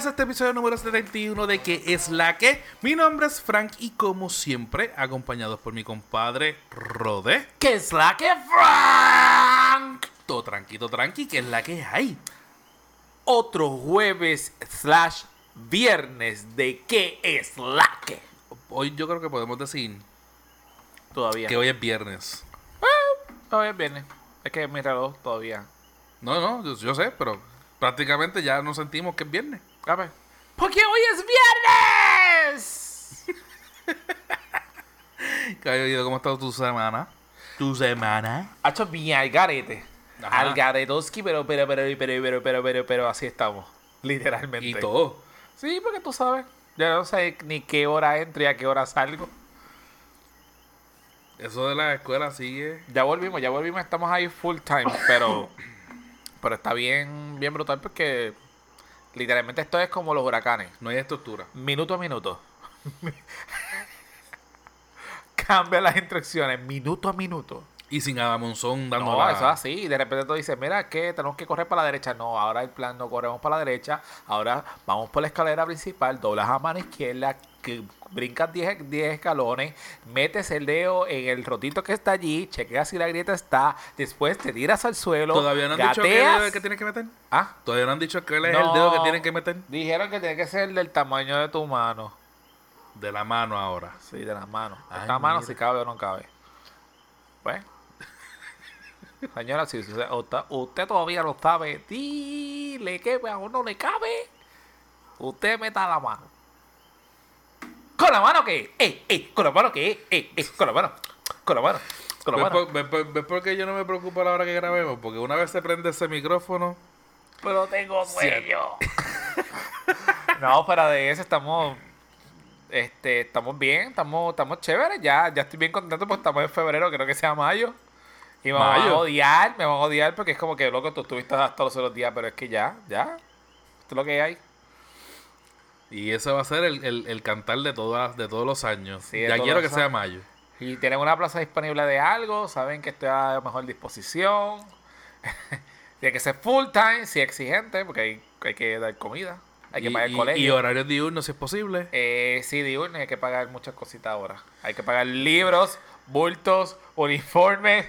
Bienvenidas a este episodio número 71 de ¿Qué es la que? Mi nombre es Frank y como siempre, acompañados por mi compadre Rode. ¿Qué es la que Frank? Todo tranquilo, tranqui, ¿qué es la que hay? Otro jueves slash viernes de ¿Qué es la que? Hoy yo creo que podemos decir Todavía. que hoy es viernes. Todavía es viernes. Es que mi reloj todavía. No, no, yo, yo sé, pero prácticamente ya nos sentimos que es viernes. A ver. Porque hoy es viernes. Cayo, ¿cómo ha estado tu semana? ¿Tu semana? Ha hecho bien al garete. Ajá. Al garetoski, pero, pero, pero, pero, pero, pero, pero, pero, así estamos. Literalmente. Y todo. Sí, porque tú sabes. Ya no sé ni qué hora entro y a qué hora salgo. Eso de la escuela sigue. Ya volvimos, ya volvimos, estamos ahí full time, pero, pero está bien, bien brutal porque literalmente esto es como los huracanes, No hay estructura. minuto a minuto. Cambia las instrucciones, minuto a minuto. Y sin Adamonzón dando No, la... eso es así. Y de repente tú dices, mira, que tenemos que correr para la derecha. No, ahora el plan no corremos para la derecha. Ahora vamos por la escalera principal, doblas a mano izquierda, que brincas 10 10 escalones, metes el dedo en el rotito que está allí, chequeas si la grieta está, después te tiras al suelo. ¿Todavía no han dicho qué gateas. dedo es que tienes que meter? Ah, ¿Todavía no han dicho cuál es el dedo que tienen que meter? dijeron que tiene que ser del tamaño de tu mano. De la mano ahora. Sí, de las manos. Ay, Esta mano si cabe o no cabe. Pues. Señora, si usted, usted- todavía no sabe, dile que a uno le cabe. Usted meta la mano. ¿Con la mano qué? Eh, eh, con la mano qué? Eh, eh, con la mano. Con la mano. Con la ¿Ves mano. por, ves por- ves por qué yo no me preocupo a la hora que grabemos? Porque una vez se prende ese micrófono... Pero tengo sueño. no, fuera de eso estamos. Este, estamos bien, estamos, estamos chéveres. Ya, ya estoy bien contento porque estamos en febrero, creo que sea mayo. Y me van a odiar, me van a odiar porque es como que loco, tú estuviste hasta los otros días, pero es que ya, ya. Esto es lo que hay. Y ese va a ser el, el, el cantar de todas de todos los años. Sí, ya quiero que sea mayo. Y tienen una plaza disponible de algo, saben que estoy a mejor disposición. Tiene que ser full time, sí exigente, porque hay, hay que dar comida, hay que y, pagar el colegio. y horarios diurnos si es posible. Eh, sí, diurno, y hay que pagar muchas cositas ahora. Hay que pagar libros, bultos, uniformes,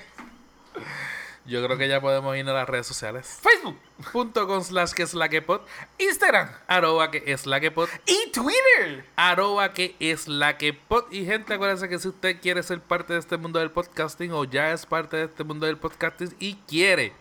Yo creo que ya podemos ir a las redes sociales. Facebook, Punto con slash que es la que pod. Instagram Arroba que es la que pod. y Twitter. Arroba que es la que pod. Y gente, acuérdense que si usted quiere ser parte de este mundo del podcasting o ya es parte de este mundo del podcasting y quiere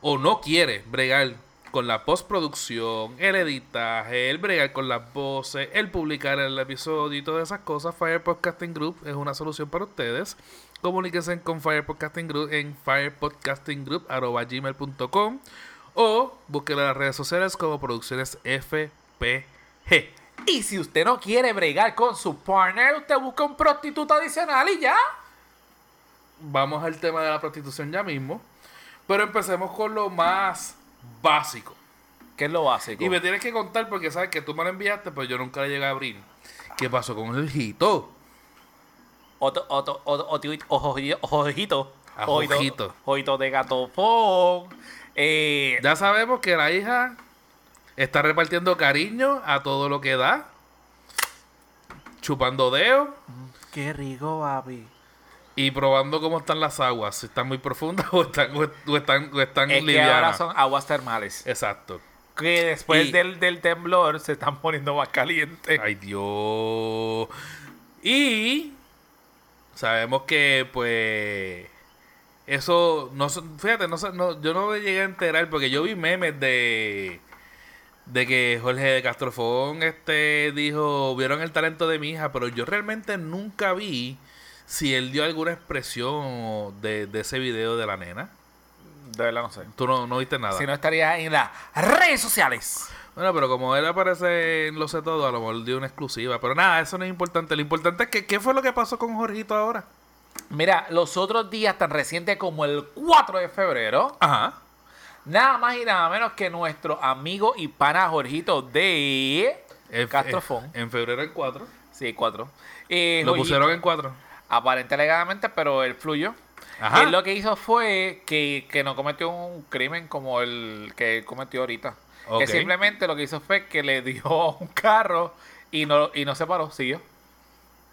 o no quiere bregar con la postproducción, el editaje, el bregar con las voces, el publicar el episodio y todas esas cosas, Fire Podcasting Group es una solución para ustedes. Comuníquense con Fire Podcasting Group en firepodcastinggroup.gmail.com o búsquenlo en las redes sociales como Producciones FPG. Y si usted no quiere bregar con su partner, usted busca un prostituto adicional y ya. Vamos al tema de la prostitución ya mismo. Pero empecemos con lo más básico. ¿Qué es lo básico? Y me tienes que contar porque sabes que tú me lo enviaste, pero yo nunca le llegué a abrir. ¿Qué pasó con el hito? Otro, otro, otro, ojito, ojito, ojito, de gatofón. Eh, Ya sabemos que la hija está repartiendo cariño a todo lo que da. Chupando dedos qué rico, papi. y probando cómo están las aguas. Si están muy profundas o están, o están, o están Es que ahora son aguas termales. Exacto. Que después Y- del, del temblor se están poniendo más calientes. Ay, Dios. Y sabemos que, pues, eso, no, fíjate, no, sé- no- yo no me llegué a enterar porque yo vi memes de, de que Jorge de Castrofón este, dijo, vieron el talento de mi hija, pero yo realmente nunca vi si él dio alguna expresión de, de ese video de la nena. De verdad no sé. Tú no, no viste nada. Si no estaría en las redes sociales. Bueno, pero como él aparece en Lo sé todo, a lo mejor dio una exclusiva. Pero nada, eso no es importante. Lo importante es que, ¿qué fue lo que pasó con Jorgito ahora? Mira, los otros días tan recientes como el 4 de febrero, Ajá. nada más y nada menos que nuestro amigo y pana Jorgito de Castrofón. En, en febrero en 4. Sí, 4. Eh, Lo Jorgito- pusieron en 4. Aparente alegadamente, pero él fluyó. Ajá. Él lo que hizo fue que, que no cometió un crimen como el que él cometió ahorita. Que simplemente lo que hizo fue que le dio un carro y no, y no se paró, siguió.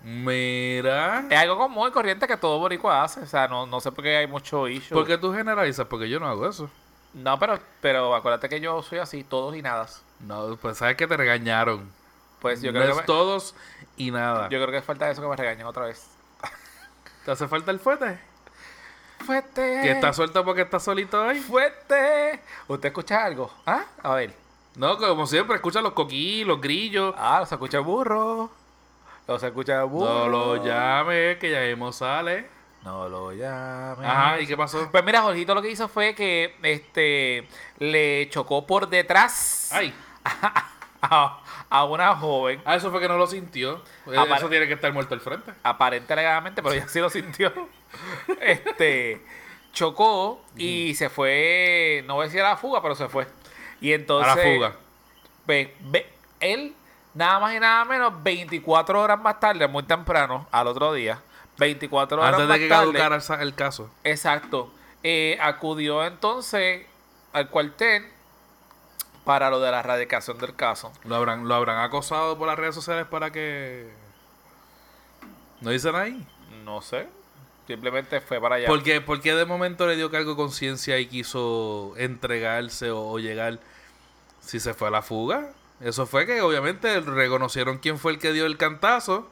Mira. Es algo como muy corriente que todo boricua hace. O sea, no, no sé por qué hay mucho issue. ¿Por qué tú generalizas? Porque yo no hago eso. No, pero, pero acuérdate que yo soy así, todos y nada. No, pues sabes que te regañaron. Pues yo No creo, es que me- todos y nada. yo creo que falta eso que me regañen otra vez. ¿Te hace falta el fuete? Fuerte. Que está suelto porque está solito hoy. fuerte. ¿Usted escucha algo? ¿Ah? A ver. No, como siempre, escucha los coquí, los grillos. Ah, se escucha burro. No se escucha burro. No lo llame, que ya mismo sale. No lo llame. Ajá, ¿y qué pasó? Pues mira, Jorgito lo que hizo fue que este le chocó por detrás Ay, a, a una joven, ah, eso fue que no lo sintió. Apare- Eso tiene que estar muerto al frente. aparente alegadamente, pero ella sí lo sintió. Este chocó y se fue, no voy a decir a la fuga, pero se fue. Y entonces a la fuga. ve- ve- él nada más y nada menos 24 horas más tarde, muy temprano, al otro día, 24 horas Antes más de que tarde, el caso. Exacto. Eh, acudió entonces al cuartel para lo de la erradicación del caso. Lo habrán, lo habrán acosado por las redes sociales para que. ¿No dicen ahí? No sé. Simplemente fue para allá. ¿Por qué, por qué de momento le dio cargo de conciencia y quiso entregarse o, o llegar si se fue a la fuga? Eso fue que obviamente reconocieron quién fue el que dio el cantazo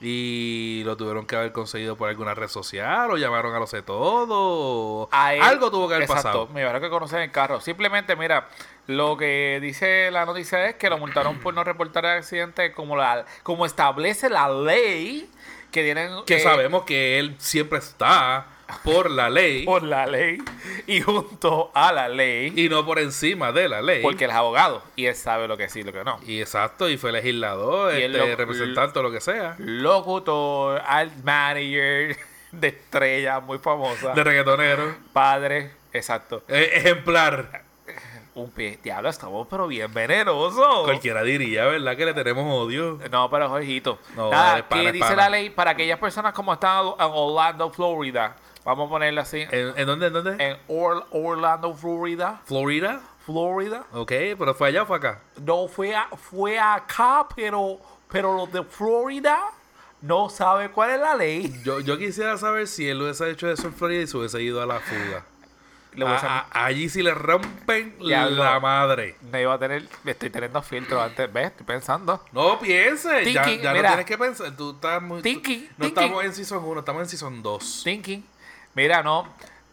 y lo tuvieron que haber conseguido por alguna red social o llamaron a los de todo. él- algo tuvo que haber Exacto, pasado. Me imagino que conocen el carro. Simplemente, mira, lo que dice la noticia es que lo multaron por no reportar el accidente como, la, como establece la ley que tienen... Que eh, sabemos que él siempre está por la ley Por la ley y junto a la ley. y no por encima de la ley. Porque él es abogado y él sabe lo que sí y lo que no. Y exacto, y fue legislador, Y este, lo- representante o lo que sea. locutor, alt manager de estrella muy famosa, De reggaetonero. padre, exacto. Eh, ejemplar. Un pie, diablo, estamos pero bien venenosos. Cualquiera diría, ¿verdad? Que le tenemos odio. No, pero Jorgito. No, Nada, es pana, ¿qué dice la ley para aquellas personas como están en Orlando, Florida? Vamos a ponerlo así. ¿En, en dónde? ¿En dónde? En Or- Orlando, Florida. ¿Florida? Florida. Ok, pero fue allá o fue acá. No fue, a- fue acá, pero, pero los de Florida no sabe cuál es la ley. Yo, yo quisiera saber si él hubiese hecho eso en Florida y se hubiese ido a la fuga. A A- allí sí le rompen Ya, la no. madre. Me iba a tener, estoy teniendo filtros antes, ¿ves? Estoy pensando. No piense, ya, Thinking, ya no mira. tienes que pensar. Tú estás muy. tú- Thinking, no thinking. estamos en Season 1, estamos en Season 2. Thinking. Mira, no.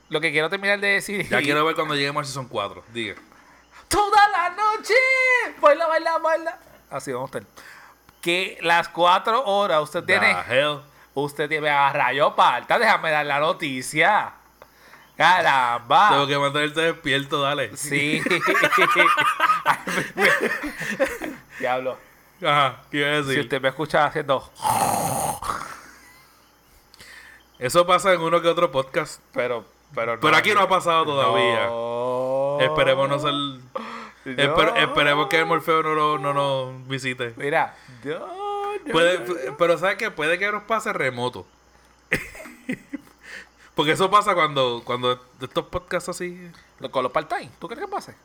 Lo que quiero terminar de decir. Ya quiero ver cuando lleguemos al Season 4. Diga. Toda la noche. Baila, baila, baila. Así vamos a estar. Que las cuatro horas usted tiene. The hell. Usted tiene a rayo parta. Déjame dar la noticia. Caramba. Tengo que mantenerte despierto, dale. Sí. Diablo. Ajá, ¿qué iba a Si decir? usted me escucha haciendo. Eso pasa en uno que otro podcast. Pero, pero no. Pero aquí no ha pasado todavía. No. Esperemos no ser. Esper- esperemos que el Morfeo no, lo- no nos visite. Mira. Puede- pero ¿sabes qué? Puede que nos pase remoto. Porque eso pasa cuando, cuando estos podcasts así. Con los part-time, ¿tú crees que pase?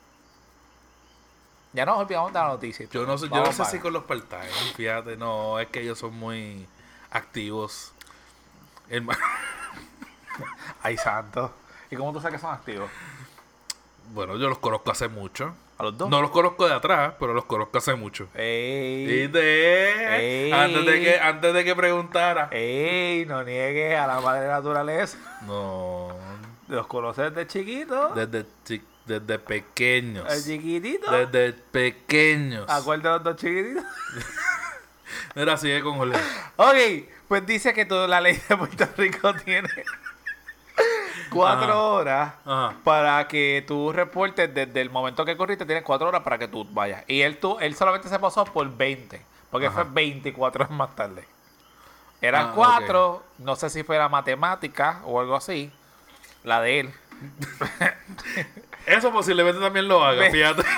Ya nos olvidamos de la noticia. Yo no sé, yo no sé si con los part-time. Fíjate, no, es que ellos son muy activos. Ma- Ay, santo. ¿Y cómo tú sabes que son activos? Bueno, yo los conozco hace mucho. ¿A los dos? No los conozco de atrás, pero los conozco hace mucho. Ey. ¿Viste? Ey. Antes de que, antes de que preguntara. Ey, no niegues a la madre naturaleza. No. Los conoces desde chiquitos. Desde, chi- desde pequeños. El chiquitito. Desde pequeños. Acuérdate los dos chiquititos. Mira, sigue con Jorge. ok, pues dice que toda la ley de Puerto Rico tiene cuatro Ajá. horas Ajá. para que tú reportes desde el momento que corriste, tienes cuatro horas para que tú vayas. Y él, tú, él solamente se pasó por 20, porque Ajá. fue 24 horas más tarde. Eran Ah, cuatro, no sé si fuera matemática o algo así, la de él. Eso posiblemente también lo haga, fíjate.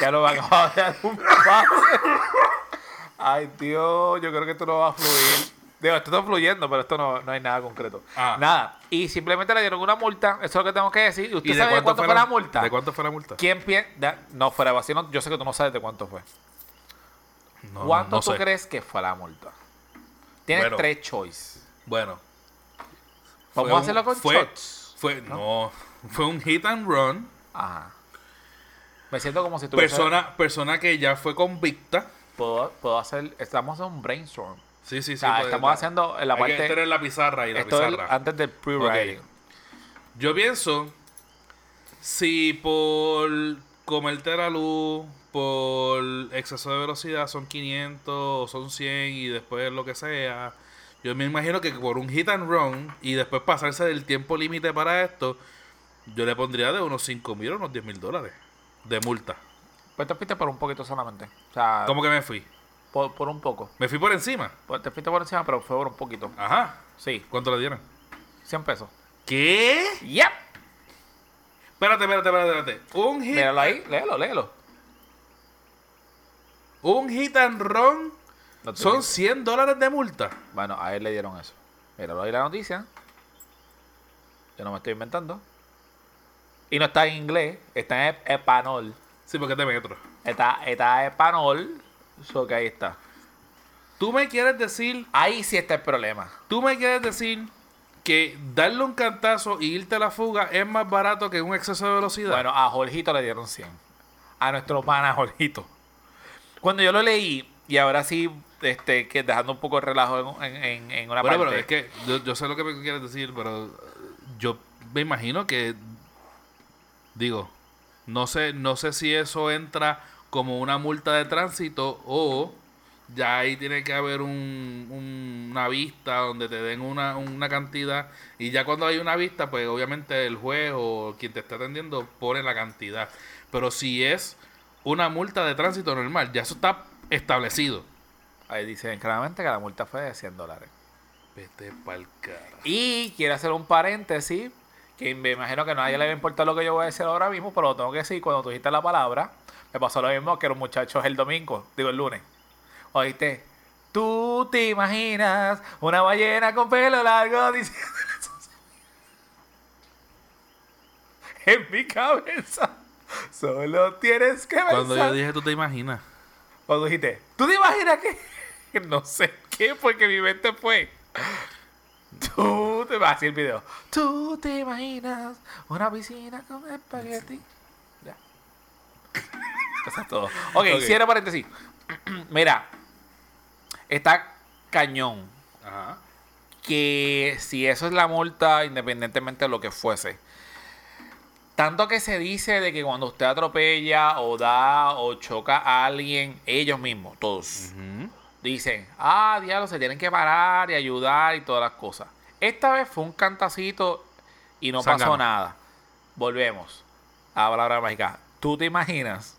Ya lo acabado de dar un pase. Ay, Dios, yo creo que esto no va a fluir. Digo, esto está fluyendo, pero esto no, no hay nada concreto. Ah. Nada. Y simplemente le dieron una multa. Eso es lo que tengo que decir. ¿Y usted ¿Y de sabe de cuánto fue la multa? ¿De cuánto fue la multa? ¿Quién piensa? No, fuera vacío, no, yo sé que tú no sabes de cuánto fue. No, ¿Cuánto no tú sé. crees que fue la multa? Tienes Bueno. tres choices. Bueno. Vamos a hacerlo con fue- shots. Fue, no, fue un hit and run. Ajá. Me siento como si tuviese... Persona, persona que ya fue convicta. Puedo, puedo hacer... Estamos en un brainstorm. Sí, sí, sí. O sea, estamos haciendo en la hay que parte... tener la pizarra y la Esto es pizarra. antes del pre-writing. Yo pienso, si por comerte la luz, por exceso de velocidad son 500 o son 100 y después lo que sea, yo me imagino que por un hit and run y después pasarse del tiempo límite para esto, yo le pondría de unos 5 mil o unos 10 mil dólares de multa. Pues te fuiste por un poquito solamente. O sea, ¿Cómo que me fui? por, por un poco. Me fui por encima. Pues te fuiste por encima, pero fue por un poquito. Ajá. Sí, ¿Cuánto le dieron? 100 pesos. ¿Qué? ¡Yep! Espérate, espérate, espérate, espérate. Un hit, Míralo ahí, léelo, léelo. un hit and run No son digo. 100 dólares de multa. Bueno, a él le dieron eso. Míralo ahí la noticia. Yo no me estoy inventando. Y no está en inglés, está en español. Sí, porque es de metro. Está, está en español. So que ahí está. Tú me quieres decir, Ahí sí está el problema. tú me quieres decir que darle un cantazo y irte a la fuga es más barato que un exceso de velocidad. Bueno, a Jorgito le dieron 100. A nuestro pana Jorgito. Cuando yo lo leí, y ahora sí, este, que dejando un poco el relajo en, en- en una Bueno, parte. pero es que yo, yo sé lo que me quieres decir, pero yo me imagino que digo, no sé, no sé si eso entra como una multa de tránsito o ya ahí tiene que haber un, un- una vista donde te den una, una cantidad y ya cuando hay una vista, pues obviamente el juez o quien te está atendiendo pone la cantidad. Pero si es una multa de tránsito normal, ya eso está establecido. Ahí dicen claramente que la multa fue de 100 dólares. Vete pa'l cara. Y quiero hacer un paréntesis, que me imagino que a nadie le va a importar lo que yo voy a decir ahora mismo, pero lo tengo que decir. Cuando tú dijiste la palabra, me pasó lo mismo que los muchachos el domingo, digo el lunes. Oíste, tú te imaginas una ballena con pelo largo diciendo en mi cabeza. Solo tienes que pensar. Cuando yo dije, tú te imaginas. Cuando dijiste, ¿tú te imaginas que.? No sé qué, porque mi mente fue. Tú te vas a el video. Tú te imaginas una piscina con espagueti. Ya. Eso es todo. Ok, Ok. cierra paréntesis. Mira, está cañón Ajá. que si eso es la multa, independientemente de lo que fuese. Tanto que se dice de que cuando usted atropella o da o choca a alguien, ellos mismos, todos, dicen, ah, diablo, se tienen que parar y ayudar y todas las cosas. Esta vez fue un cantacito y no pasó nada. Volvemos a la palabra mágica. ¿Tú te imaginas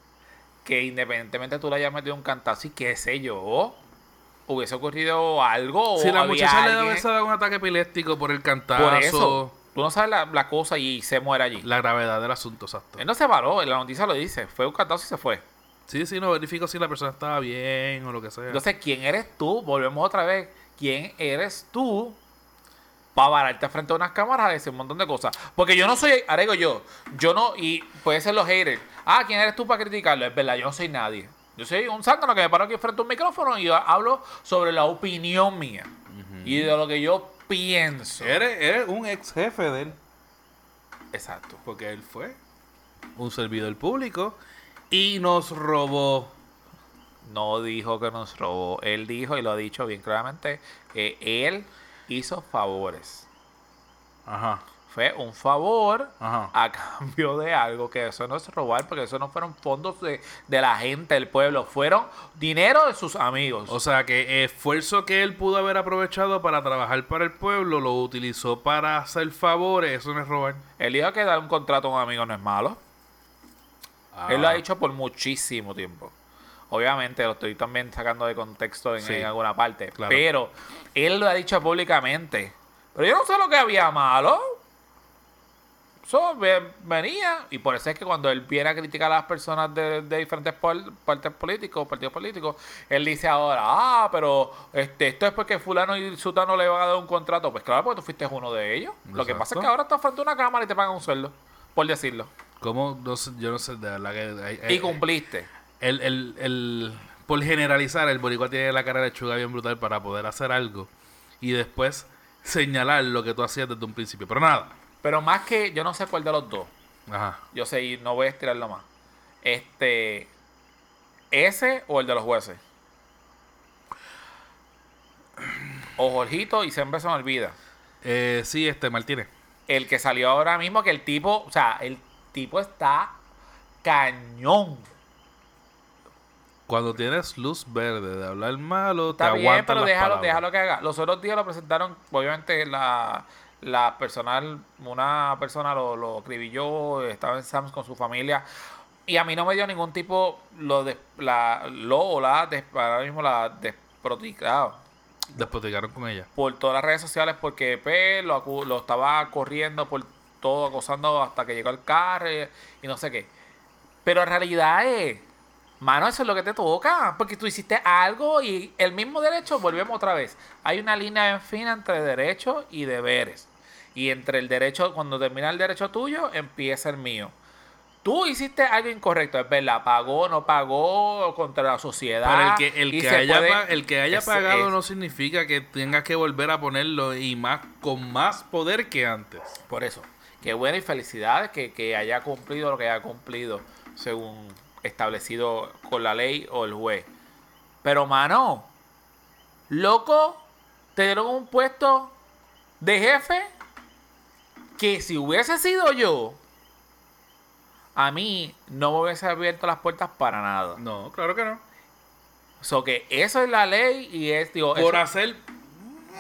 que independientemente tú le hayas metido un cantazo y qué sé yo, hubiese ocurrido algo? Si o la muchacha le hubiese dado un ataque epiléptico por el cantazo, por eso, tú no sabes la, la cosa y se muere allí. la gravedad del asunto, exacto. Él no se paró, en la noticia lo dice. Fue un cantazo y se fue. Sí, sí, no verifico si la persona estaba bien o lo que sea. Entonces, ¿quién eres tú? Volvemos otra vez. ¿Quién eres tú para pararte frente a unas cámaras a decir un montón de cosas? Porque yo no soy, arego yo, yo no, y puede ser los haters. Ah, ¿quién eres tú para criticarlo? Es verdad, yo no soy nadie. Yo soy un zángano que me paro aquí frente a un micrófono y hablo sobre la opinión mía. Y de lo que yo pienso. Eres, eres un ex jefe de él, Exacto. porque él fue un servidor público y nos robó. no dijo que nos robó. Él dijo, y lo ha dicho bien claramente, que él hizo favores. Ajá, Fue un favor ajá. a cambio de algo, que eso no es robar, porque eso no fueron fondos de, de la gente, del pueblo, fueron dinero de sus amigos. O sea que esfuerzo que él pudo haber aprovechado para trabajar para el pueblo lo utilizó para hacer favores, eso no es robar. él dijo que dar un contrato a un amigo no es malo. Ah. Él lo ha dicho por muchísimo tiempo. Obviamente lo estoy también sacando de contexto en, Sí, en alguna parte. claro. Pero él lo ha dicho públicamente. Pero yo no sé lo que había malo. So, ve- venía, y por eso es que cuando él viene a criticar a las personas de, de diferentes partidos políticos, partidos políticos, él dice ahora, ah, pero este, esto es porque fulano y sutano le van a dar un contrato. Pues claro, porque tú fuiste uno de ellos. Lo que pasa es que ahora estás frente a una cámara y te pagan un sueldo, por decirlo. ¿Cómo? No sé, yo no sé, de verdad que... hay- y cumpliste. el, el, el- por generalizar, el boricua tiene la cara de lechuga bien brutal para poder hacer algo y después señalar lo que tú hacías desde un principio. Pero nada. Pero más que, yo no sé cuál de los dos. Ajá. Yo sé, y no voy a estirarlo más. Este, ese o el de los jueces. O Jorgito y siempre se me olvida. Eh, sí, este, Martínez. El que salió ahora mismo, que el tipo, o sea, el tipo está cañón. Cuando tienes luz verde de hablar malo, Está te bien, pero las déjalo, palabras. déjalo que haga. Los otros días lo presentaron, obviamente la, la personal, una persona lo, lo acribilló, estaba en Sams con su familia. Y a mí no me dio ningún tipo, lo de, la, lo o la, des- ahora mismo la desproticado Despoticaron con ella. por todas las redes sociales porque pues, lo, lo estaba corriendo por todo, acosando hasta que llegó al carro y, no sé qué. Pero en realidad es, mano, eso es lo que te toca, porque tú hiciste algo y el mismo derecho, volvemos otra vez. Hay una línea en fin entre derecho y deberes. Y entre el derecho, cuando termina el derecho tuyo, empieza el mío. Tú hiciste algo incorrecto, es verdad, pagó, no pagó contra la sociedad. Pero el que, el haya, puede- el que haya es- pagado es- no significa que tengas que volver a ponerlo y más con más poder que antes. Por eso, qué bueno y felicidades que, que haya cumplido lo que haya cumplido según establecido con la ley o el juez. Pero, mano, loco, te dieron un puesto de jefe que si hubiese sido yo, a mí no me hubiese abierto las puertas para nada. No, claro que no. So que eso es la ley y es, digo, Por eso- hacer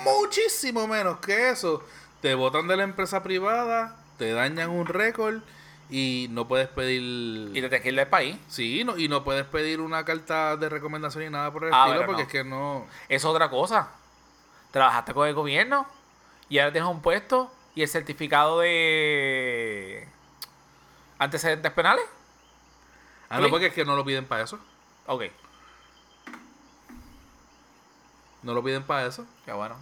muchísimo menos que eso, te botan de la empresa privada, te dañan un récord y no puedes pedir... y te tienes que ir del país. Sí, no, y no puedes pedir una carta de recomendación ni nada por el Ah, estilo porque no. es que no... Es otra cosa. Trabajaste con el gobierno y ahora tienes un puesto y el certificado de antecedentes penales. Ah, no, porque es que no lo piden para eso. Ok, No lo piden para eso. qué bueno.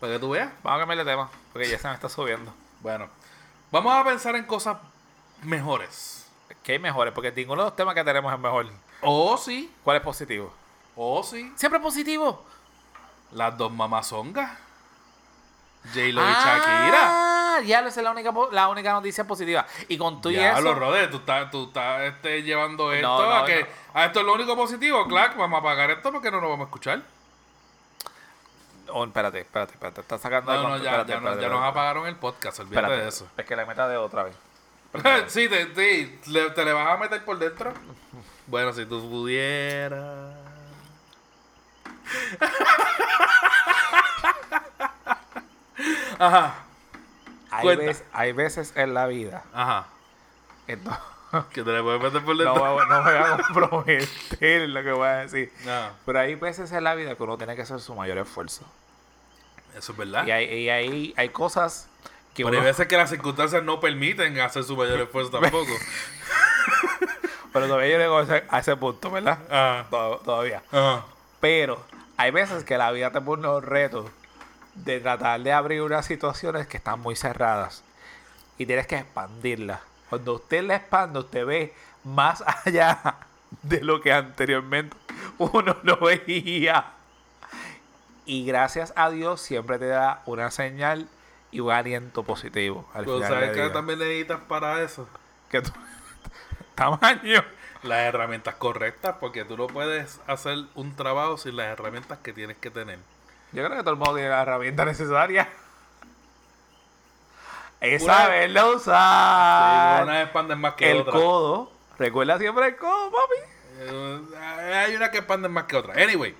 Para que tú veas. Vamos a cambiar de tema porque ya se me está subiendo. Bueno, vamos a pensar en cosas mejores. ¿Qué hay mejores? Porque ninguno de los temas que tenemos es mejor. O sí, ¿Cuál es positivo? o sí. Siempre positivo. Las dos mamazongas. J-Lo y Shakira. Ah, ya esa es la única, la única noticia positiva. Y con tú y Diablo, eso. Rode, tú estás, tú estás este, llevando esto No, no, a que no. a esto es lo único positivo, claro, vamos a pagar esto porque no lo vamos a escuchar. Oh, espérate, espérate, espérate. Está sacando No, no, ya, Espérate, ya, no- nos apagaron el podcast, olvídate Espérate, de eso. Es que le meta de otra vez. sí, te, le- te le vas a meter por dentro. Bueno, si tú pudieras. Ajá, Hay, veces, hay veces en la vida. ajá. Entonces, Que te le puedes meter por no, dentro. no me voy a comprometer lo que voy a decir. No, Pero hay veces en la vida que uno tiene que hacer su mayor esfuerzo. Eso es verdad. Y hay, y hay, hay cosas que Pero uno... hay veces que las circunstancias no permiten hacer su mayor esfuerzo tampoco. Pero todavía yo llego a ese, a ese punto, ¿verdad? Ajá. To- Todavía. Ajá. Pero hay veces que la vida te pone un reto de tratar de abrir unas situaciones que están muy cerradas y tienes que expandirlas. Cuando usted la expande, usted ve más allá de lo que anteriormente uno no veía. Y gracias a Dios siempre te da una señal y un aliento positivo. Al Pero final ¿sabes día. también necesitas para eso? Que tú- tamaño. Las herramientas correctas, porque tú no puedes hacer un trabajo sin las herramientas que tienes que tener. Yo creo que todo el mundo tiene la herramienta necesaria. Es Una- saberlo Sí, usar. unas expanden más que el otras. codo. Recuerda siempre el codo, papi. Eh, hay una que expanden más que otra. Anyway,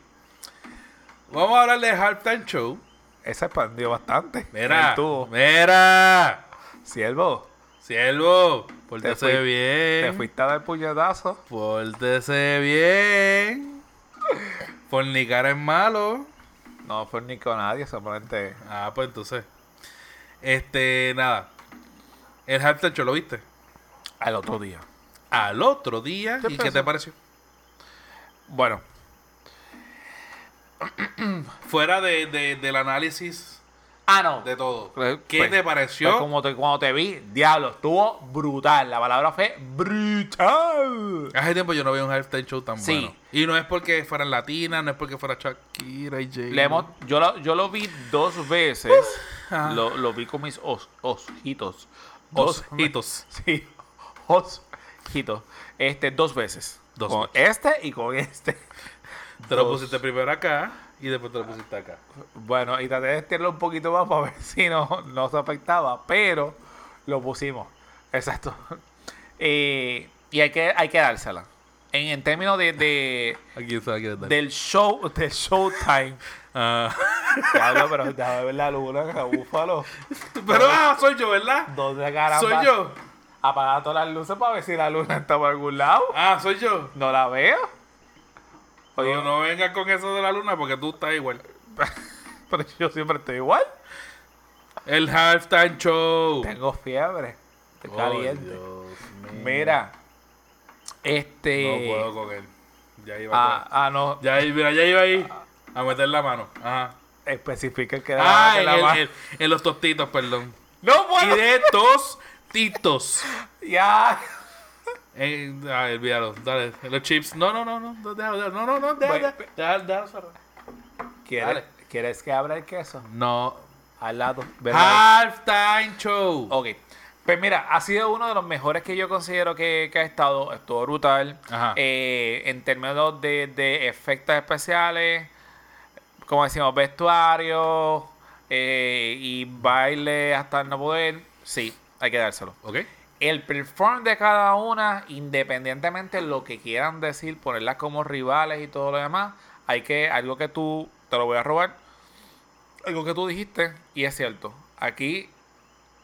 vamos a hablar de Halftime Show. Ese expandió bastante. Mira, mira, Siervo, siervo, te, pórtese fui- te bien. fuiste a dar puñetazo. Pórtese bien. Fornicar es malo. No fue ni con nadie, simplemente. Ah, pues entonces. Este, nada. El halftime show, ¿lo viste? Al otro día. Al otro día. ¿Qué ¿Y qué te pareció? Bueno, Fuera de, de- del análisis ah, no. de todo. Pues, ¿Qué pues, te pareció? pues como te, cuando te vi, diablo, estuvo brutal. La palabra fue brutal. Hace tiempo yo no veo un halftime show tan Sí. bueno. Y no es porque fueran latinas, no es porque fuera Shakira y Jay. Le hemos- yo, lo, yo lo vi dos veces. Lo, lo vi con mis os- ojitos. Ojitos. Sí, ojitos. Este, dos veces. Dos con este y con este. Te lo pusiste primero acá y después te lo pusiste acá. Bueno, y traté de estirarlo un poquito más para ver si no, no se afectaba, pero lo pusimos. Exacto. Eh, y hay que, hay que dársela. En, en términos de, de- Aquí está, aquí está. del show, del showtime. Diablo, pero déjame ver la luna, búfalo. Pero ah, soy yo, ¿verdad? ¿Dónde caramba? Soy yo. Apaga todas las luces para ver si la luna está por algún lado. Ah, soy yo. No la veo. Oye, No, no vengas con eso de la luna porque tú estás igual. pero yo siempre estoy igual. El halftime show. Tengo fiebre. Estoy Oh, caliente. Dios. Mira. No Este. puedo con él. Ya iba ah, a- ah, no. Ya, mira, ya iba ahí a meter la mano. Ajá. Especifica el que Ah, da en, la el- mano. en- en los tostitos, perdón. No Y puedo. de tostitos. Ya. Eh, ah, olvídalo. Dale. Los chips. No, no, no, no. Déjalo, déjalo. No, no, no. Déjalo, Bueno, déjalo. Cerrar. ¿Quieres, Dale. ¿Quieres que abra el queso? No. Al lado. ¿verdad? Halftime show. Ok. Pues mira, ha sido uno de los mejores que yo considero que, que ha estado. Estuvo brutal. Ajá. Eh, en términos de, de efectos especiales, como decimos, vestuario eh, y baile hasta el no poder. Sí, hay que dárselo. Ok. El perform de cada una, independientemente de lo que quieran decir, ponerlas como rivales y todo lo demás, hay que, algo que tú, te lo voy a robar, algo que tú dijiste, y es cierto, aquí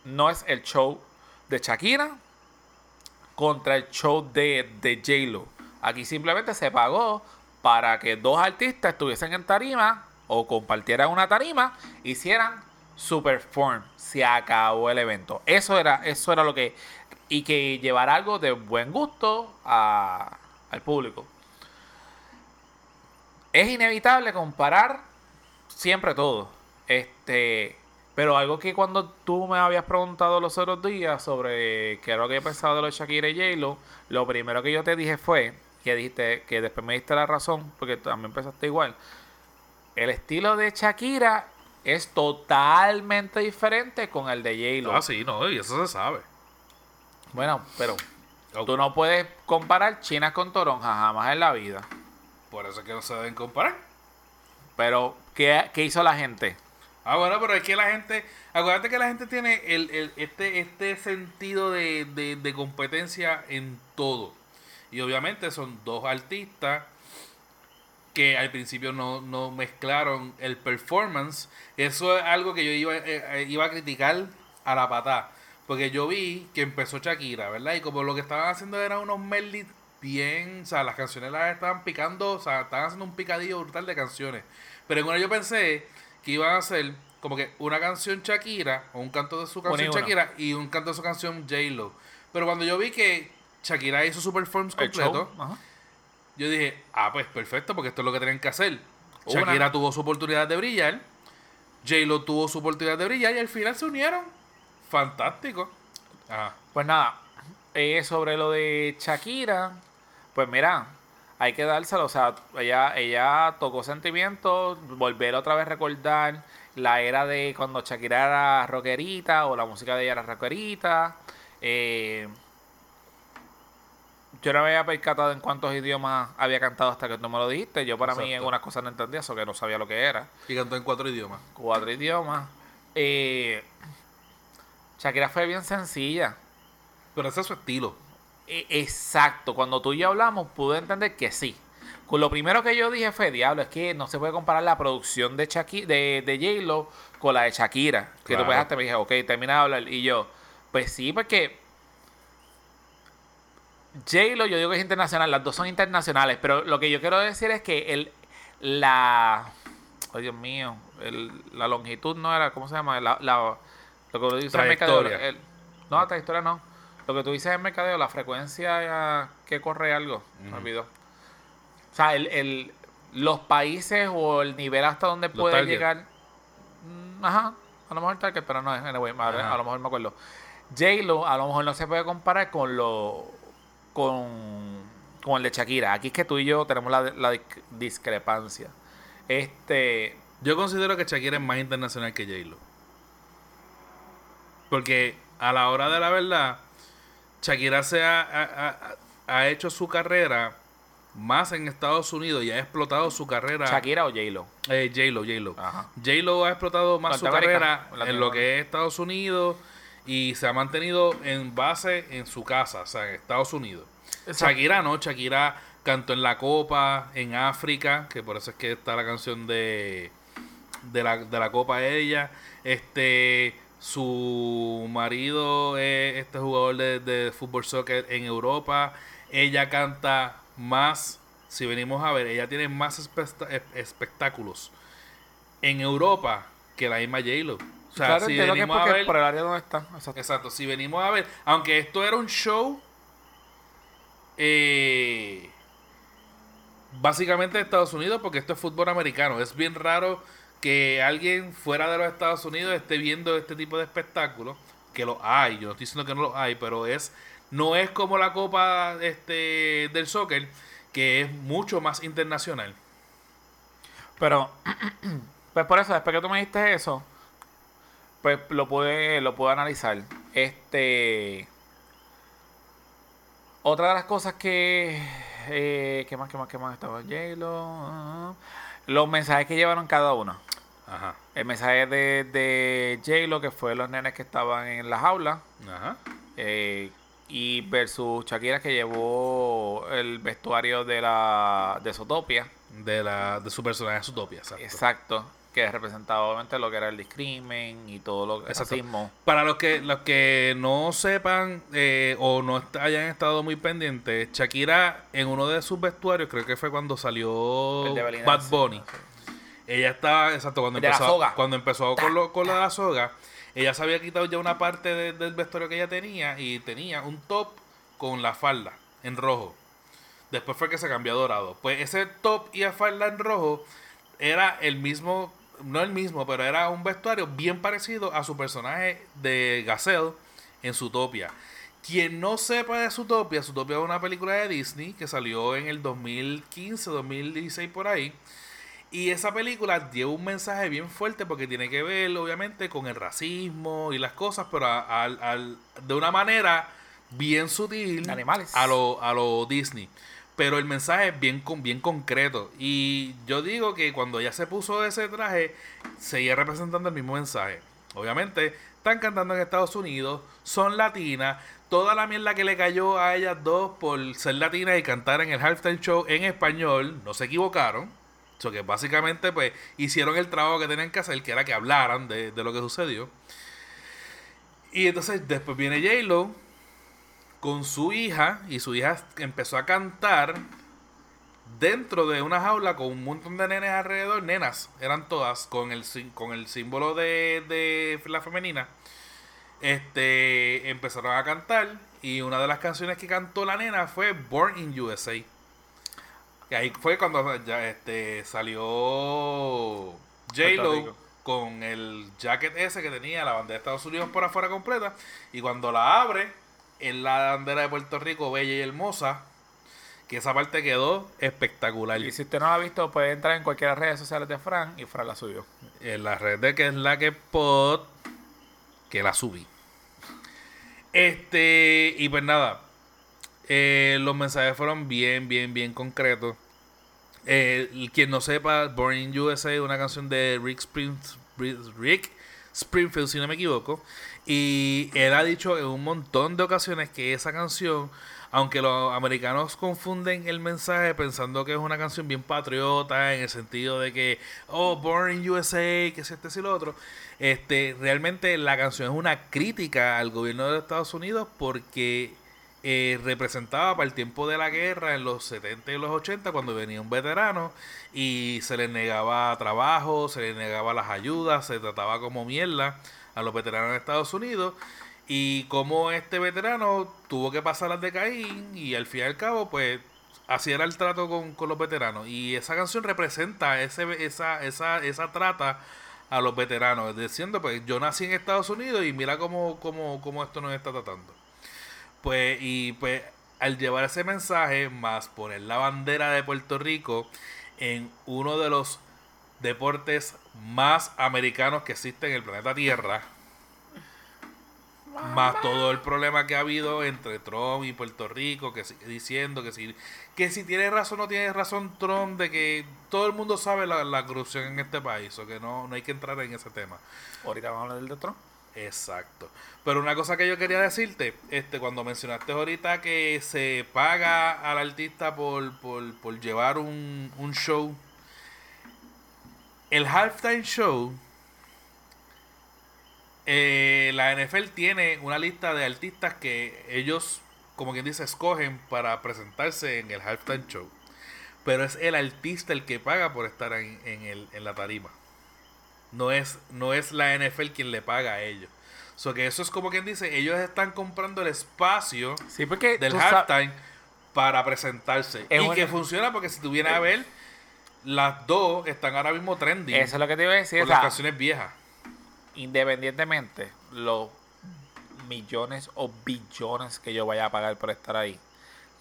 no es el show de Shakira contra el show de, de J-Lo. Aquí simplemente se pagó para que dos artistas estuviesen en tarima o compartieran una tarima, hicieran su perform. Se acabó el evento. Eso era, eso era lo que. Y que llevar algo de buen gusto al público. Es inevitable comparar siempre todo. Este. Pero algo que cuando tú me habías preguntado los otros días sobre qué era lo que yo pensaba de los Shakira y J-Lo, lo primero que yo te dije fue que dijiste que después me diste la razón, porque también pensaste igual. El estilo de Shakira es totalmente diferente con el de J-Lo. Ah, sí, no, y eso se sabe. Bueno, pero Ok. tú no puedes comparar chinas con toronjas jamás en la vida. Por eso es que no se deben comparar. Pero, ¿qué, qué hizo la gente? Ah, bueno, pero es que la gente, acuérdate que la gente tiene el, el- este, este sentido de, de- de competencia en todo. Y obviamente son dos artistas que al principio no, no mezclaron el performance. Eso es algo que yo iba, eh, eh, iba a criticar a la patada. Porque yo vi que empezó Shakira, ¿verdad? Y como lo que estaban haciendo eran unos medley bien, o sea, las canciones las estaban picando, o sea, estaban haciendo un picadillo brutal de canciones. Pero en una yo pensé que iban a hacer como que una canción Shakira, o un canto de su canción una. Shakira, y un canto de su canción J-Lo. Pero cuando yo vi que Shakira hizo su performance completo, yo dije, ah, pues perfecto, porque esto es lo que tienen que hacer. Una. Shakira tuvo su oportunidad de brillar, J-Lo tuvo su oportunidad de brillar, y al final se unieron. Fantástico. Ajá. Pues nada, eh, sobre lo de Shakira, pues mira, hay que dárselo. O sea, ella, ella tocó sentimientos, volver otra vez a recordar la era de cuando Shakira era rockerita o la música de ella era rockerita. Eh, yo no me había percatado en cuántos idiomas había cantado hasta que tú me lo dijiste. Yo para mí en Exacto. unas cosas no entendía eso, que no sabía lo que era. Y cantó en cuatro idiomas. Cuatro idiomas. Eh, Shakira fue bien sencilla. Pero ese es su estilo. E- Exacto, cuando tú y yo hablamos pude entender que sí. Con lo primero que yo dije fue, diablo, es que no se puede comparar la producción de de, de J-Lo con la de Shakira. Que tú pensaste, me dije, ok, termina de hablar. Y yo, pues sí, porque J-Lo yo digo que es internacional, las dos son internacionales, pero lo que yo quiero decir es que el, la, oh Dios mío, el- la longitud no era, ¿cómo se llama? La, la- lo que dice el mercadeo, Trayectoria. el- No, esta historia no. Lo que tú dices en mercadeo, la frecuencia que corre algo, me olvidó. O sea, el, el, los países o el nivel hasta donde Los puede target. llegar. Mm, Ajá, a lo mejor target, pero no, anyway, a, a lo mejor me acuerdo. J-Lo a lo mejor no se puede comparar con lo con, con el de Shakira. Aquí es que tú y yo tenemos la, la dis- discrepancia. Este, Yo considero que Shakira es más internacional que J-Lo. Porque a la hora de la verdad, Shakira se ha, ha- ha- hecho su carrera más en Estados Unidos y ha explotado su carrera. Shakira o J-Lo. Eh, J-Lo, J-Lo. J-Lo ha explotado más su carrera en lo que es Estados Unidos y se ha mantenido en base en su casa, o sea, en Estados Unidos. Exacto. Shakira no, Shakira cantó en la Copa, en África, que por eso es que está la canción de, de, la, de la Copa ella. Este, su marido es este jugador de, de fútbol soccer en Europa. Ella canta más, si venimos a ver, ella tiene más espectáculos en Europa que la misma J-Lo. O sea, Claro, si entiendo que venimos a ver, por el área donde está. Exacto. Exacto, si venimos a ver, aunque esto era un show, eh, básicamente de Estados Unidos, porque esto es fútbol americano. Es bien raro que alguien fuera de los Estados Unidos esté viendo este tipo de espectáculos, que lo hay, yo no estoy diciendo que no lo hay, pero es no es como la Copa este, del Soccer, que es mucho más internacional. Pero, pues por eso, después que tú me dijiste eso, pues lo pude, lo pude analizar. Este. Otra de las cosas que. Eh, ¿Qué más, qué más, qué más estaba? J-Lo. ah, los mensajes que llevaron cada uno. Ajá, El mensaje de, de J-Lo, que fue los nenes que estaban en las aulas. ajá. eh, y versus Shakira, que llevó el vestuario de la de Zootopia. De, la, de su personaje Zootopia, exacto. Exacto. Que representaba obviamente lo que era el discrimen y todo lo que racismo. Para los que los que no sepan eh, o no hayan estado muy pendientes, Shakira en uno de sus vestuarios, creo que fue cuando salió Bad sí. Ella estaba, exacto, cuando la empezó, soga. cuando empezó con, lo, con la soga, ella se había quitado ya una parte de- del vestuario que ella tenía y tenía un top con la falda en rojo. Después fue que se cambió a dorado. Pues ese top y la falda en rojo era el mismo, no el mismo, pero era un vestuario bien parecido a su personaje de Gazelle en Zootopia. Quien no sepa de Zootopia, Zootopia es una película de Disney que salió en el 2015, 2016 por ahí. Y esa película lleva un mensaje bien fuerte porque tiene que ver, obviamente, con el racismo y las cosas, pero a- al- al- de una manera bien sutil animales. a lo, a lo Disney. Pero el mensaje es bien, con- bien concreto. Y yo digo que cuando ella se puso ese traje, seguía representando el mismo mensaje. Obviamente, están cantando en Estados Unidos, son latinas. Toda la mierda que le cayó a ellas dos por ser latinas y cantar en el halftime show en español, no se equivocaron. O sea, que básicamente pues hicieron el trabajo que tenían que hacer, que era que hablaran de, de lo que sucedió. Y entonces después viene J-Lo con su hija y su hija empezó a cantar dentro de una jaula con un montón de nenes alrededor, nenas, eran todas con el con el símbolo de, de la femenina. Este empezaron a cantar y una de las canciones que cantó la nena fue Born in USA. Y ahí fue cuando ya este salió J-Lo con el jacket ese que tenía la bandera de Estados Unidos por afuera completa. Y cuando la abre, en la bandera de Puerto Rico, bella y hermosa. Que esa parte quedó espectacular. Y si usted no la ha visto, puede entrar en cualquiera de las redes sociales de Fran y Fran la subió. En la red de que es la que pod, que la subí. Este, y pues nada. Eh, los mensajes fueron bien, bien, bien concretos. Eh, quien no sepa, Born in USA es una canción de Rick, Spring- Rick Springfield, si no me equivoco. Y él ha dicho en un montón de ocasiones que esa canción, aunque los americanos confunden el mensaje pensando que es una canción bien patriota, en el sentido de que, oh, Born in USA, que es este, y lo otro, este, realmente la canción es una crítica al gobierno de Estados Unidos porque eh, representaba para el tiempo de la guerra en los 70 y los 80 cuando venía un veterano y se les negaba trabajo, se les negaba las ayudas, se trataba como mierda a los veteranos de Estados Unidos Y como este veterano tuvo que pasar las de Caín y al fin y al cabo, pues así era el trato con, con los veteranos. Y esa canción representa ese, esa, esa, esa trata a los veteranos, diciendo, pues yo nací en Estados Unidos y mira cómo, cómo, cómo esto nos está tratando. Pues, y pues al llevar ese mensaje, más poner la bandera de Puerto Rico en uno de los deportes más americanos que existen en el planeta Tierra, más todo el problema que ha habido entre Trump y Puerto Rico, que sigue diciendo que si, que si tiene razón o no tiene razón Trump, de que todo el mundo sabe la, la corrupción en este país, o que no, no hay que entrar en ese tema. Ahorita vamos a hablar del de Trump. Exacto. Pero una cosa que yo quería decirte, este, cuando mencionaste ahorita que se paga al artista por, por, por llevar un, un show, el halftime show, eh, la NFL tiene una lista de artistas que ellos, como quien dice, escogen para presentarse en el halftime show. Pero es el artista el que paga por estar en, en, el, en la tarima. No es, no es la NFL quien le paga a ellos. So que eso es como quien dice, ellos están comprando el espacio Sí, porque del halftime para presentarse. Es y una- que funciona porque si tú vienes a ver, las dos están ahora mismo trending Eso es lo que te iba a decir. las canciones viejas. independientemente los millones o billones que yo vaya a pagar por estar ahí,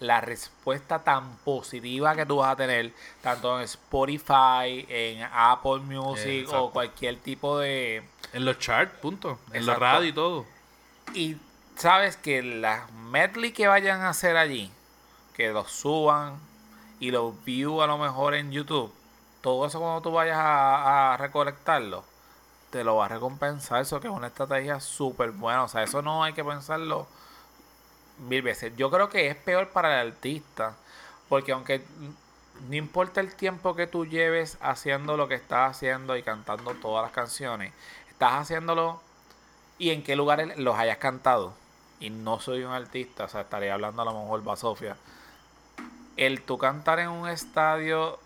la respuesta tan positiva que tú vas a tener, tanto en Spotify, en Apple Music Exacto. o cualquier tipo de... En los charts, punto. En la radio y todo. Y sabes que las medley que vayan a hacer allí, que los suban y los view a lo mejor en YouTube, todo eso cuando tú vayas a, a recolectarlo, te lo va a recompensar. Eso que es una estrategia súper buena. O sea, eso no hay que pensarlo mil veces. Yo creo que es peor para el artista, porque aunque no importa el tiempo que tú lleves haciendo lo que estás haciendo y cantando todas las canciones, estás haciéndolo y en qué lugares los hayas cantado. Y no soy un artista, o sea, estaría hablando a lo mejor Basofia. El tú cantar en un estadio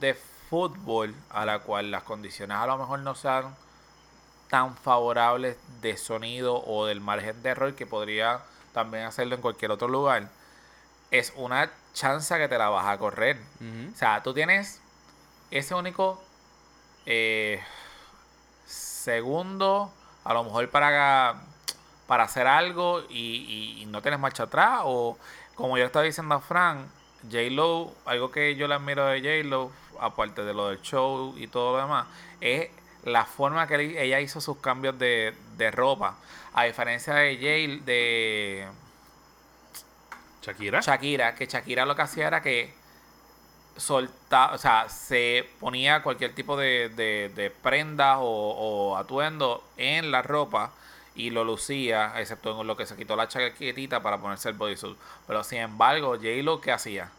de fútbol a la cual las condiciones a lo mejor no sean tan favorables de sonido o del margen de error que podría también hacerlo en cualquier otro lugar, es una chance que te la vas a correr. O sea, tú tienes ese único eh, segundo, a lo mejor para, para hacer algo y, y- y no tienes marcha atrás. O como yo estaba diciendo a Frank, J-Lo, algo que yo le admiro de J-Lo, aparte de lo del show y todo lo demás, es la forma que ella hizo sus cambios de, de ropa. A diferencia de J de Shakira. Shakira, que Shakira lo que hacía era que soltaba, o sea, se ponía cualquier tipo de, de, de prendas o, o atuendo en la ropa y lo lucía, excepto en lo que se quitó la chaquetita para ponerse el bodysuit. Pero sin embargo, J-Lo, ¿qué hacía?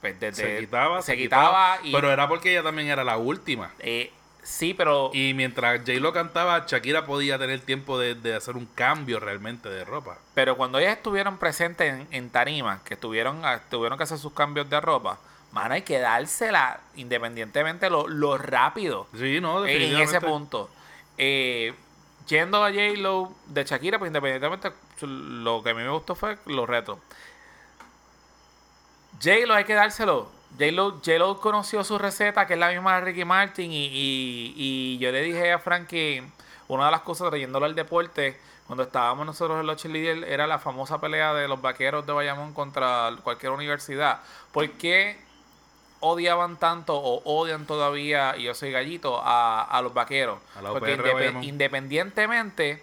Pues desde- se quitaba, se quitaba y... Pero era porque ella también era la última. eh, sí, pero... Y mientras J-Lo cantaba, Shakira podía tener tiempo de, de hacer un cambio realmente de ropa. Pero cuando ellas estuvieron presentes en, en tarima, que estuvieron, a- tuvieron que hacer sus cambios de ropa, mano, hay que dársela independientemente lo, lo rápido Sí, no, en definitivamente. ese punto. Eh, yendo a J-Lo de Shakira, pues independientemente, lo que a mí me gustó fue los retos. J-Lo hay que dárselo. J-Lo, J-Lo conoció su receta, que es la misma de Ricky Martin, y, y- y yo le dije a Frank que una de las cosas, trayéndolo al deporte, cuando estábamos nosotros en los cheerleaders, era la famosa pelea de los vaqueros de Bayamón contra cualquier universidad. ¿Por qué odiaban tanto o odian todavía, y yo soy gallito, a, a los vaqueros? A la Porque independientemente,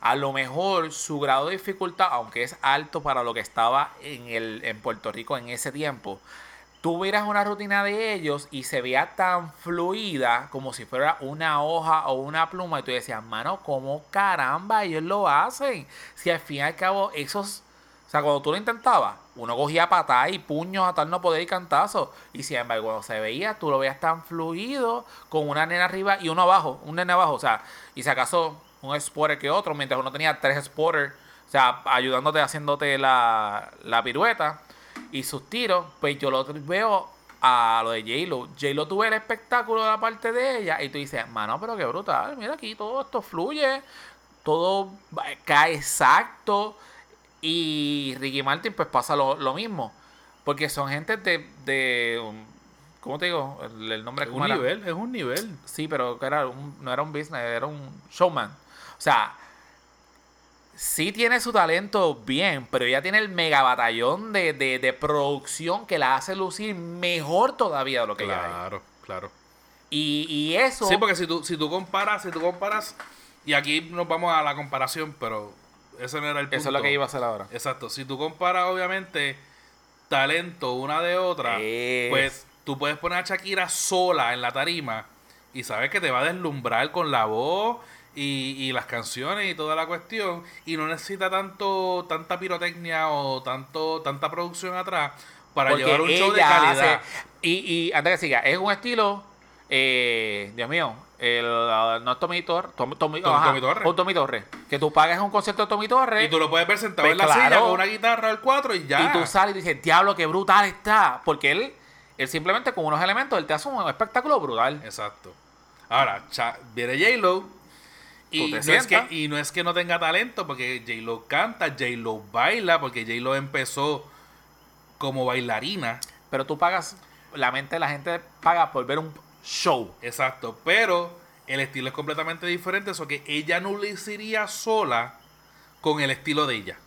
a lo mejor su grado de dificultad, aunque es alto para lo que estaba en, el, en Puerto Rico en ese tiempo, tú miras una rutina de ellos y se veía tan fluida como si fuera una hoja o una pluma y tú decías, mano, ¿cómo caramba ellos lo hacen? Si al fin y al cabo esos... O sea, cuando tú lo intentabas, uno cogía patadas y puños a tal no poder y cantazos. Y sin embargo, cuando se veía, tú lo veías tan fluido, con una nena arriba y uno abajo, un nene abajo. O sea, y si acaso un spotter que otro, mientras uno tenía tres spotters, o sea, ayudándote, haciéndote la, la pirueta y sus tiros, pues yo lo veo a lo de J-Lo. J-Lo tuve el espectáculo de la parte de ella y tú dices, mano, pero qué brutal, mira aquí todo esto fluye. todo cae exacto. Y Ricky Martin pues pasa lo, lo mismo. Porque son gente de, de ¿cómo te digo? El, el nombre Es ¿cómo un era? nivel, es un nivel. Sí, pero que era un- no era un business, era un showman. O sea, sí tiene su talento bien, pero ella tiene el mega batallón de, de, de producción que la hace lucir mejor todavía de lo que ella es. Claro, claro. Y, y eso... Sí, porque si tú, si tú comparas, si tú comparas, y aquí nos vamos a la comparación, pero ese no era el punto. Eso es lo que iba a hacer ahora. Exacto. Si tú comparas, obviamente, talento una de otra, Es. pues tú puedes poner a Shakira sola en la tarima y sabes que te va a deslumbrar con la voz y, y las canciones y toda la cuestión y no necesita tanto tanta pirotecnia o tanto tanta producción atrás para Porque llevar un show de calidad. hace- y, y antes que siga, es un estilo, eh, Dios mío, el, ah, no es Tommy Torres, Tom- ajá, Tommy Torres. un Tommy Torres. Que tú pagues un concierto de Tommy Torres Y tú lo puedes ver sentado Pues en la claro. silla con una guitarra al 4 y ya. y tú sales y dices, diablo, qué brutal está. Porque él, él simplemente con unos elementos, él te hace un espectáculo brutal. Exacto. Ahora, Cha- viene J-Lo. Y no, es que, y no es que no tenga talento, porque J-Lo canta, J-Lo baila, porque J-Lo empezó como bailarina. Pero tú pagas, la mente de la gente paga por ver un show. Exacto. Pero el estilo es completamente diferente, eso que ella no lo hiciría sola con el estilo de ella.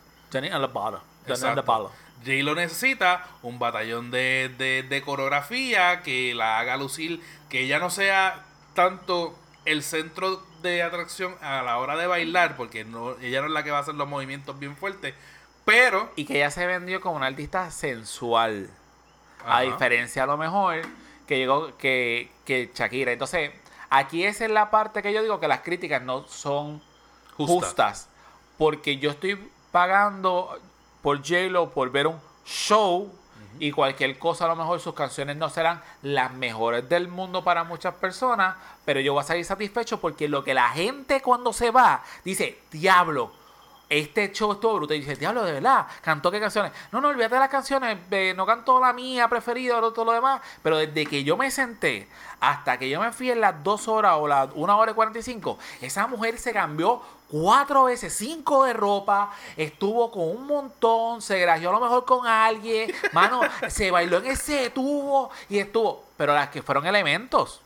Jenny and the bottle. J-Lo necesita un batallón de, de- de coreografía que la haga lucir, que ella no sea tanto el centro de atracción a la hora de bailar, porque no, ella no es la que va a hacer los movimientos bien fuertes, pero... Y que ella se vendió como una artista sensual. Ajá. A diferencia a lo mejor que llegó que, que Shakira. Entonces, aquí esa es la parte que yo digo que las críticas no son Justa. justas. Porque yo estoy pagando por J-Lo por ver un show y cualquier cosa, a lo mejor sus canciones no serán las mejores del mundo para muchas personas, pero yo voy a salir satisfecho porque lo que la gente cuando se va dice, diablo, este show estuvo brutal. Y dice, diablo, de verdad, cantó qué canciones. No, no, olvídate de las canciones, no cantó la mía preferida todo lo demás. Pero desde que yo me senté hasta que yo me fui en las dos horas o las una hora y 45, esa mujer se cambió cuatro veces, cinco de ropa, estuvo con un montón, se grajeó a lo mejor con alguien, mano, se bailó en ese tubo y estuvo. Pero las que fueron elementos.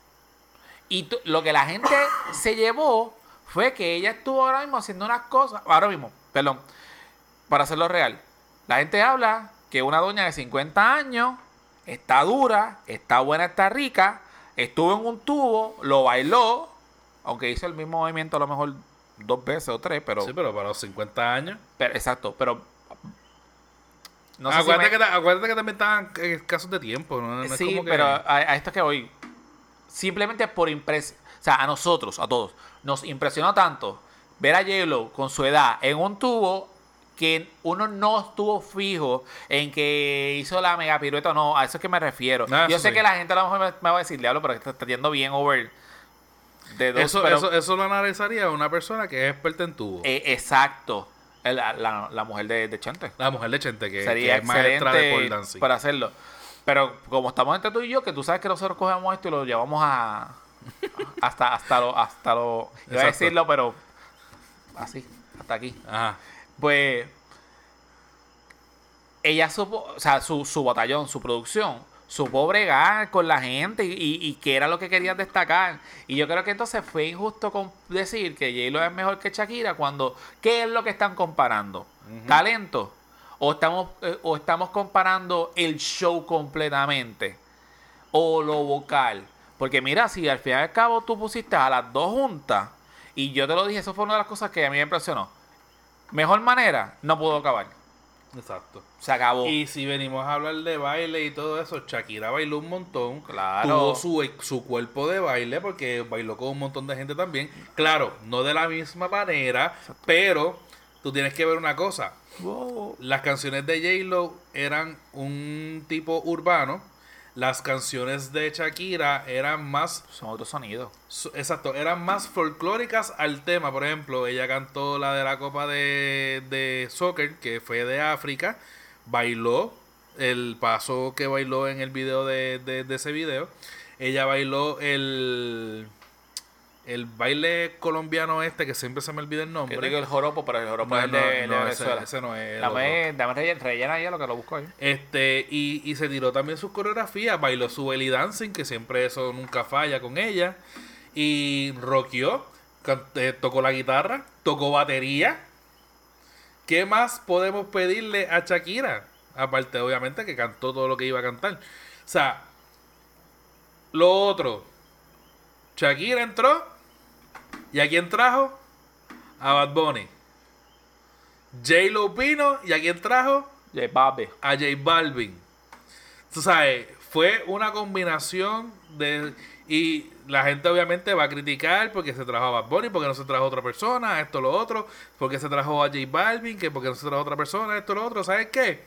Y lo que la gente se llevó fue que ella estuvo ahora mismo haciendo unas cosas. Ahora mismo, perdón, para hacerlo real. La gente habla que una doña de 50 años está dura, está buena, está rica, estuvo en un tubo, lo bailó, aunque hizo el mismo movimiento a lo mejor dos veces o tres, pero. Sí, pero para los 50 años. pero- exacto, pero. No sé si acuérdate, me- que, ta- acuérdate que también estaban casos de tiempo, ¿no? No es sí, como que- pero a, a esto es que voy. Simplemente por impresión. O sea, a nosotros, a todos, nos impresionó tanto ver a J-Lo con su edad en un tubo que uno no estuvo fijo en que hizo la mega pirueta o no. A eso es que me refiero. Ah, Yo sé sí. que la gente a lo mejor me, me va a decir, diablo, pero que está yendo bien over de dos. eso, pero- eso, eso lo analizaría una persona que es experta en tubo. eh, exacto. La, la- la mujer de, de Chente. la mujer de Chente, que, Sería que es maestra de pole dancing. para hacerlo. Pero como estamos entre tú y yo, que tú sabes que nosotros cogemos esto y lo llevamos a hasta hasta lo hasta lo iba a decirlo, pero así, hasta aquí. Ajá. Pues ella supo, o sea, su, su batallón, su producción, supo bregar con la gente y, y, y que era lo que querían destacar. Y yo creo que entonces fue injusto con decir que J-Lo es mejor que Shakira cuando, ¿qué es lo que están comparando? ¿Talento? ¿O estamos, eh, ¿O estamos comparando el show completamente? ¿O lo vocal? Porque mira, si al fin y al cabo tú pusiste a las dos juntas, y yo te lo dije, eso fue una de las cosas que a mí me impresionó. Mejor manera, no pudo acabar. Exacto. Se acabó. Y si venimos a hablar de baile y todo eso, Shakira bailó un montón. Claro. Tuvo su, su cuerpo de baile porque bailó con un montón de gente también. Claro, no de la misma manera, pero tú tienes que ver una cosa. Wow. Las canciones de J-Lo eran un tipo urbano. Las canciones de Shakira eran más Son otros sonidos. Su- Exacto, eran más folclóricas al tema. Por ejemplo, ella cantó la de la Copa de, de Soccer, que fue de África. Bailó el paso que bailó en el video de, de- de ese video. Ella bailó el, el baile colombiano este, que siempre se me olvida el Yo nombre. digo el joropo, pero el joropo No, es el no, de, no, Venezuela. ese no es Dame, rellena, ahí lo que lo busco ahí. Este, y, y se tiró también sus coreografías, bailó su belly dancing, que siempre eso nunca falla con ella. Y rockeó, can- eh, tocó la guitarra, tocó batería. ¿Qué más podemos pedirle a Shakira? Aparte, obviamente, que cantó todo lo que iba a cantar. O sea, lo otro, Shakira entró, ¿y a quién trajo? A Bad Bunny. J. Lo vino, ¿y a quién trajo? J Babi. a J Balvin. Tú sabes, fue una combinación de... Y la gente obviamente va a criticar porque se trajo a Bad Bunny, porque no se trajo a otra persona, esto, lo otro, porque se trajo a J Balvin, que porque no se trajo a otra persona, esto, lo otro. ¿Sabes qué?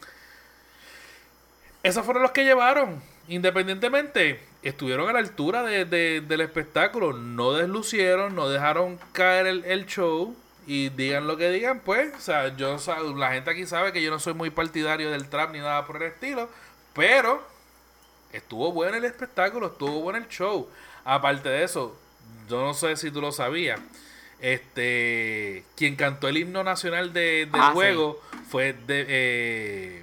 Esos fueron los que llevaron. Independientemente, estuvieron a la altura de- de- del espectáculo. No deslucieron, no dejaron caer el, el show. Y digan lo que digan, pues. O sea, yo la gente aquí sabe que yo no soy muy partidario del trap ni nada por el estilo. Pero estuvo bueno el espectáculo, estuvo bueno el show. Aparte de eso, yo no sé si tú lo sabías. Este, quien cantó el himno nacional de- del Ah, sí. juego fue de, eh,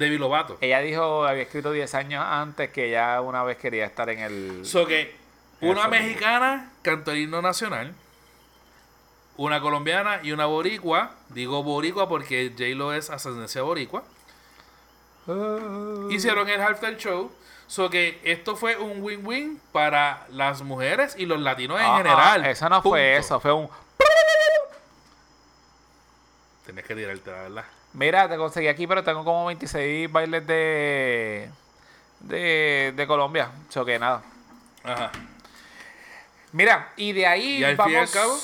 Demi Lovato. Ella dijo, había escrito 10 años antes que ya una vez quería estar en el... So que una mexicana cantó el himno nacional, una colombiana y una boricua. Digo boricua porque J-Lo es ascendencia boricua. Hicieron el halftime show. So que esto fue un win-win para las mujeres y los latinos en Ah, ah, general. Eso no fue eso, fue un... Tienes que tirarte, la verdad. Mira, te conseguí aquí, pero tengo como 26 bailes de... De, de Colombia. So que nada. Ajá. Mira, y de ahí Y al vamos... fin y al cabo,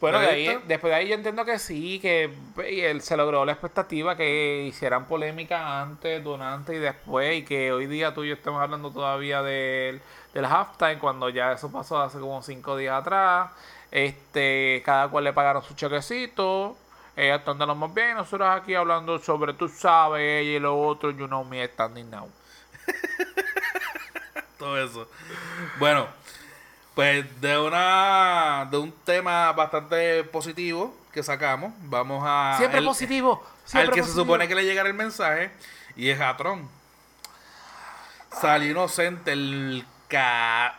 Bueno, de ¿la ahí, después de ahí yo entiendo que sí, que y él se logró la expectativa que hicieran polémica antes, durante y después, y que hoy día tú y yo estemos hablando todavía del, del halftime, cuando ya eso pasó hace como cinco días atrás. Este, cada cual le pagaron su chequecito. Ellas están de lo más bien, nosotros aquí hablando sobre tú sabes, ella y lo otro, you know me standing now. todo eso. Bueno, pues de una de un tema bastante positivo que sacamos, vamos a Siempre el- positivo. al Siempre que se supone que le llegara el mensaje y es a Tron. Salió inocente el ca...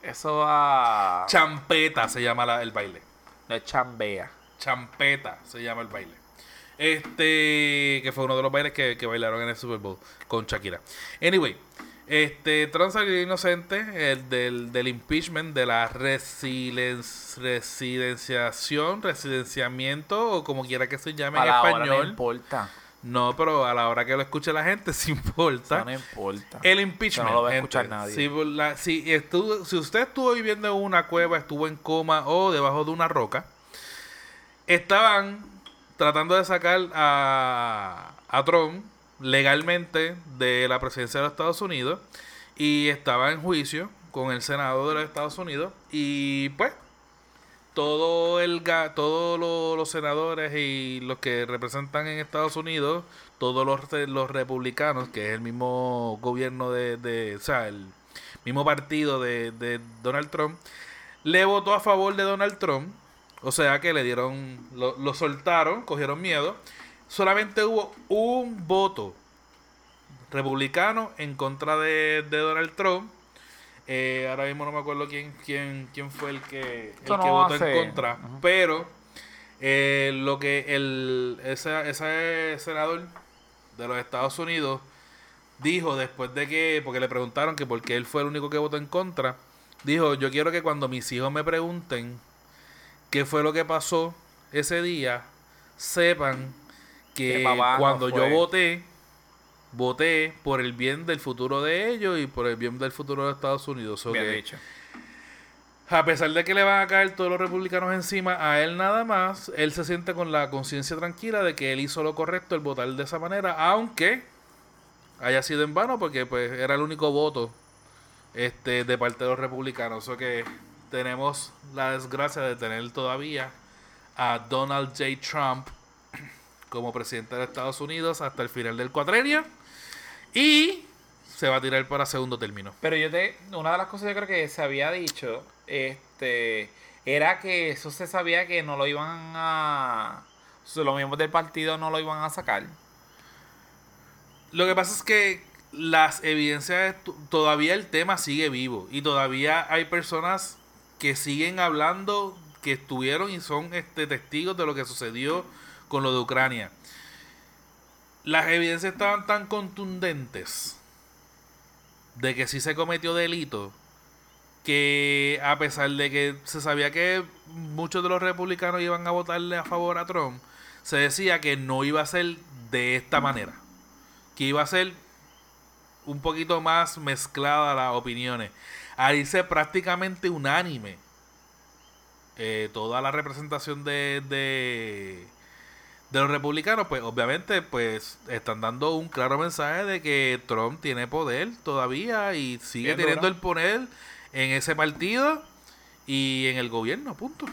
Eso va. champeta se llama la- el baile. de chambea. Champeta se llama el baile. Este, que fue uno de los bailes que, que bailaron en el Super Bowl con Shakira. Anyway, este, Trump salió inocente el del, del impeachment, de la resilen- residenciación, residenciamiento, o como quiera que se llame A en la hora no español. importa. No, pero a la hora que lo escuche la gente, sí importa. No importa. El impeachment. No lo va a gente. escuchar nadie. Si, la- si estuvo- si usted estuvo viviendo en una cueva, estuvo en coma o debajo de una roca, estaban tratando de sacar a, a Trump legalmente de la presidencia de los Estados Unidos y estaba en juicio con el Senado de los Estados Unidos y pues todo el todos lo- los senadores y los que representan en Estados Unidos, todos los, los republicanos, que es el mismo gobierno de, de o sea, el mismo partido de, de Donald Trump, le votó a favor de Donald Trump. O sea que le dieron, lo, lo soltaron, cogieron miedo. Solamente hubo un voto republicano en contra de, de Donald Trump. Eh, ahora mismo no me acuerdo quién, quién, quién fue el que, el que votó en contra. Pero eh, lo que el, ese, ese senador de los Estados Unidos dijo después de que, porque le preguntaron que por qué él fue el único que votó en contra, dijo, yo quiero que cuando mis hijos me pregunten qué fue lo que pasó ese día, sepan que cuando yo voté, voté por el bien del futuro de ellos y por el bien del futuro de Estados Unidos. So Bien que, dicho. a pesar de que le van a caer todos los republicanos encima a él nada más, él se siente con la conciencia tranquila de que él hizo lo correcto el votar de esa manera, aunque haya sido en vano porque pues era el único voto este de parte de los republicanos. O que tenemos la desgracia de tener todavía a Donald J. Trump como presidente de Estados Unidos hasta el final del cuatrenio. Y se va a tirar para segundo término. Pero yo te, una de las cosas yo creo que se había dicho, este, era que eso se sabía que no lo iban a, los miembros del partido no lo iban a sacar. Lo que pasa es que las evidencias, todavía el tema sigue vivo y todavía hay personas que siguen hablando, que estuvieron y son este, testigos de lo que sucedió con lo de Ucrania. Las evidencias estaban tan contundentes de que sí se cometió delito que a pesar de que se sabía que muchos de los republicanos iban a votarle a favor a Trump, se decía que no iba a ser de esta manera, que iba a ser un poquito más mezclada las opiniones, a irse prácticamente unánime eh, toda la representación de, de, de, los republicanos, pues obviamente pues están dando un claro mensaje de que Trump tiene poder todavía y sigue teniendo el poder en ese partido y en el gobierno, punto.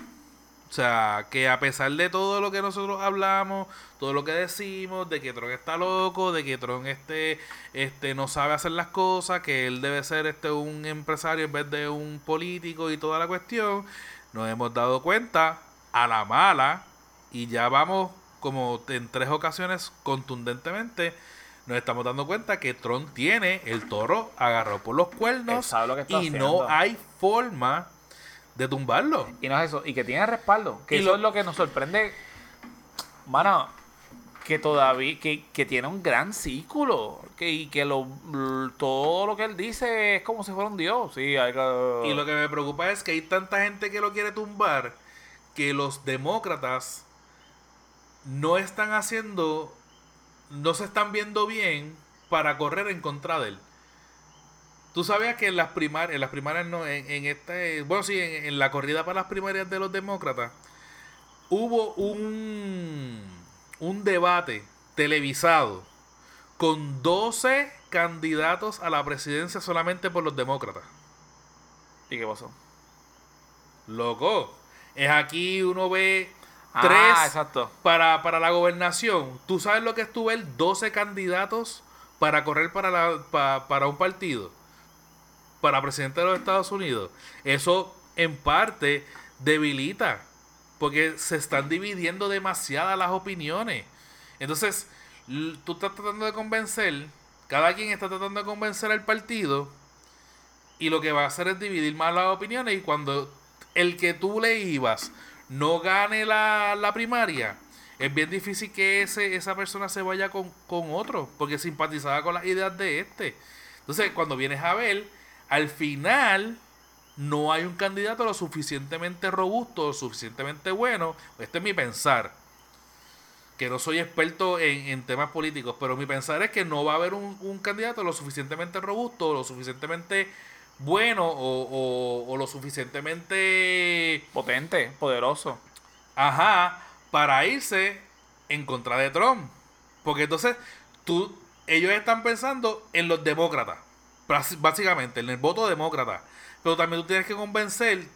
O sea, que a pesar de todo lo que nosotros hablamos, todo lo que decimos, de que Tron está loco, de que Tron este, este, no sabe hacer las cosas, que él debe ser este un empresario en vez de un político y toda la cuestión, nos hemos dado cuenta a la mala y ya vamos como en tres ocasiones contundentemente nos estamos dando cuenta que Tron tiene el toro agarrado por los cuernos y no hay forma de tumbarlo. Y no es eso, y que tiene respaldo. Que eso es lo que nos sorprende. Mano, que todavía, que, tiene un gran círculo. Que, y que lo, todo lo que él dice es como si fuera un dios. Sí, Y lo que me preocupa es que hay tanta gente que lo quiere tumbar que los demócratas no están haciendo, no se están viendo bien para correr en contra de él. Tú sabías que en las primarias, en las primarias no, en, este, bueno sí, en, la corrida para las primarias de los demócratas, hubo un, un debate televisado con 12 candidatos a la presidencia solamente por los demócratas. ¿Y qué pasó? Loco, es aquí uno ve ah, tres exacto. Para, para la gobernación. ¿Tú sabes lo que estuvo el 12 candidatos para correr para, la, para un partido? Para presidente de los Estados Unidos, eso en parte debilita, porque se están dividiendo demasiadas las opiniones. Entonces, tú estás tratando de convencer, cada quien está tratando de convencer al partido, y lo que va a hacer es dividir más las opiniones, y cuando el que tú le ibas no gane la, primaria, es bien difícil que ese, esa persona se vaya con, con otro, porque simpatizaba con las ideas de este. Entonces, cuando vienes a ver, al final no hay un candidato lo suficientemente robusto, lo suficientemente bueno. Este es mi pensar. Que no soy experto en, temas políticos, pero mi pensar es que no va a haber un, candidato lo suficientemente robusto, lo suficientemente bueno o, o, lo suficientemente potente, poderoso. Ajá, para irse en contra de Trump. Porque entonces tú, ellos están pensando en los demócratas básicamente, en el voto demócrata. Pero también tú tienes que convencer,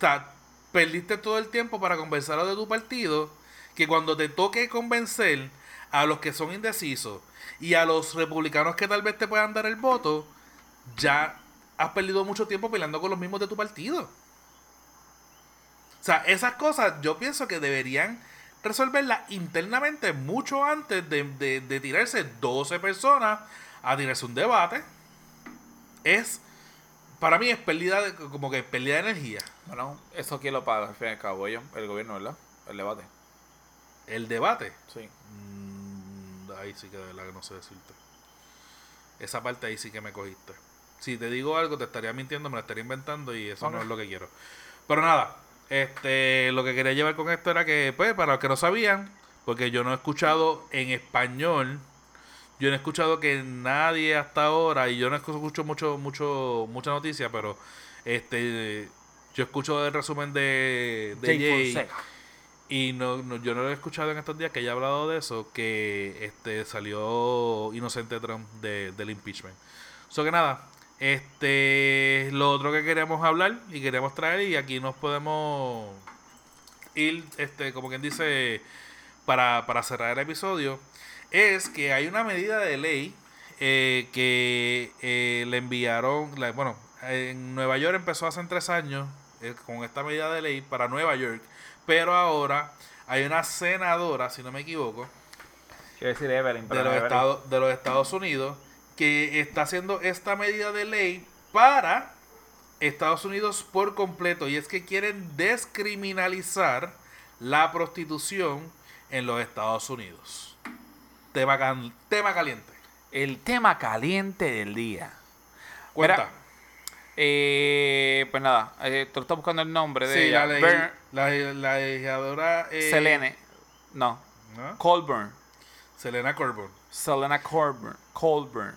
perdiste todo el tiempo para convencer a los de tu partido, que cuando te toque convencer a los que son indecisos y a los republicanos que tal vez te puedan dar el voto, ya has perdido mucho tiempo peleando con los mismos de tu partido. O sea, esas cosas yo pienso que deberían resolverlas internamente mucho antes de, de, de tirarse 12 personas a tirarse un debate es, para mí es pérdida, de, como que pérdida de energía. Bueno, eso quién lo paga, al fin y al cabo, el gobierno, ¿verdad? El debate. ¿El debate? Sí. Mm, ahí sí que de verdad que no sé decirte. Esa parte ahí sí que me cogiste. Si te digo algo, te estaría mintiendo, me lo estaría inventando y eso no es lo que quiero. Pero nada, este, lo que quería llevar con esto era que, pues, para los que no sabían, porque yo no he escuchado en español yo no he escuchado que nadie hasta ahora, y yo no escucho mucho, mucho, mucha noticia, pero este yo escucho el resumen de, de Jay, y no, yo no lo he escuchado en estos días que haya hablado de eso, que este salió inocente Trump de, del impeachment. So que nada, este lo otro que queríamos hablar y queríamos traer, y aquí nos podemos ir, este, como quien dice, para, para cerrar el episodio es que hay una medida de ley eh, que eh, le enviaron, la- bueno, en Nueva York empezó hace tres años eh, con esta medida de ley para Nueva York, pero ahora hay una senadora, si no me equivoco, Quiero decir Evelyn, de los. Estados, de los Estados Unidos que está haciendo esta medida de ley para Estados Unidos por completo y es que quieren descriminalizar la prostitución en los Estados Unidos. Tema, can- tema caliente. El tema caliente del día. Cuenta. Mira, Eh, pues nada, eh, tú estás buscando el nombre de sí, ella. la, la, la legisladora eh, Selene. No, ¿no? Colburn. Selena Corbyn, Selena Colburn. Colburn.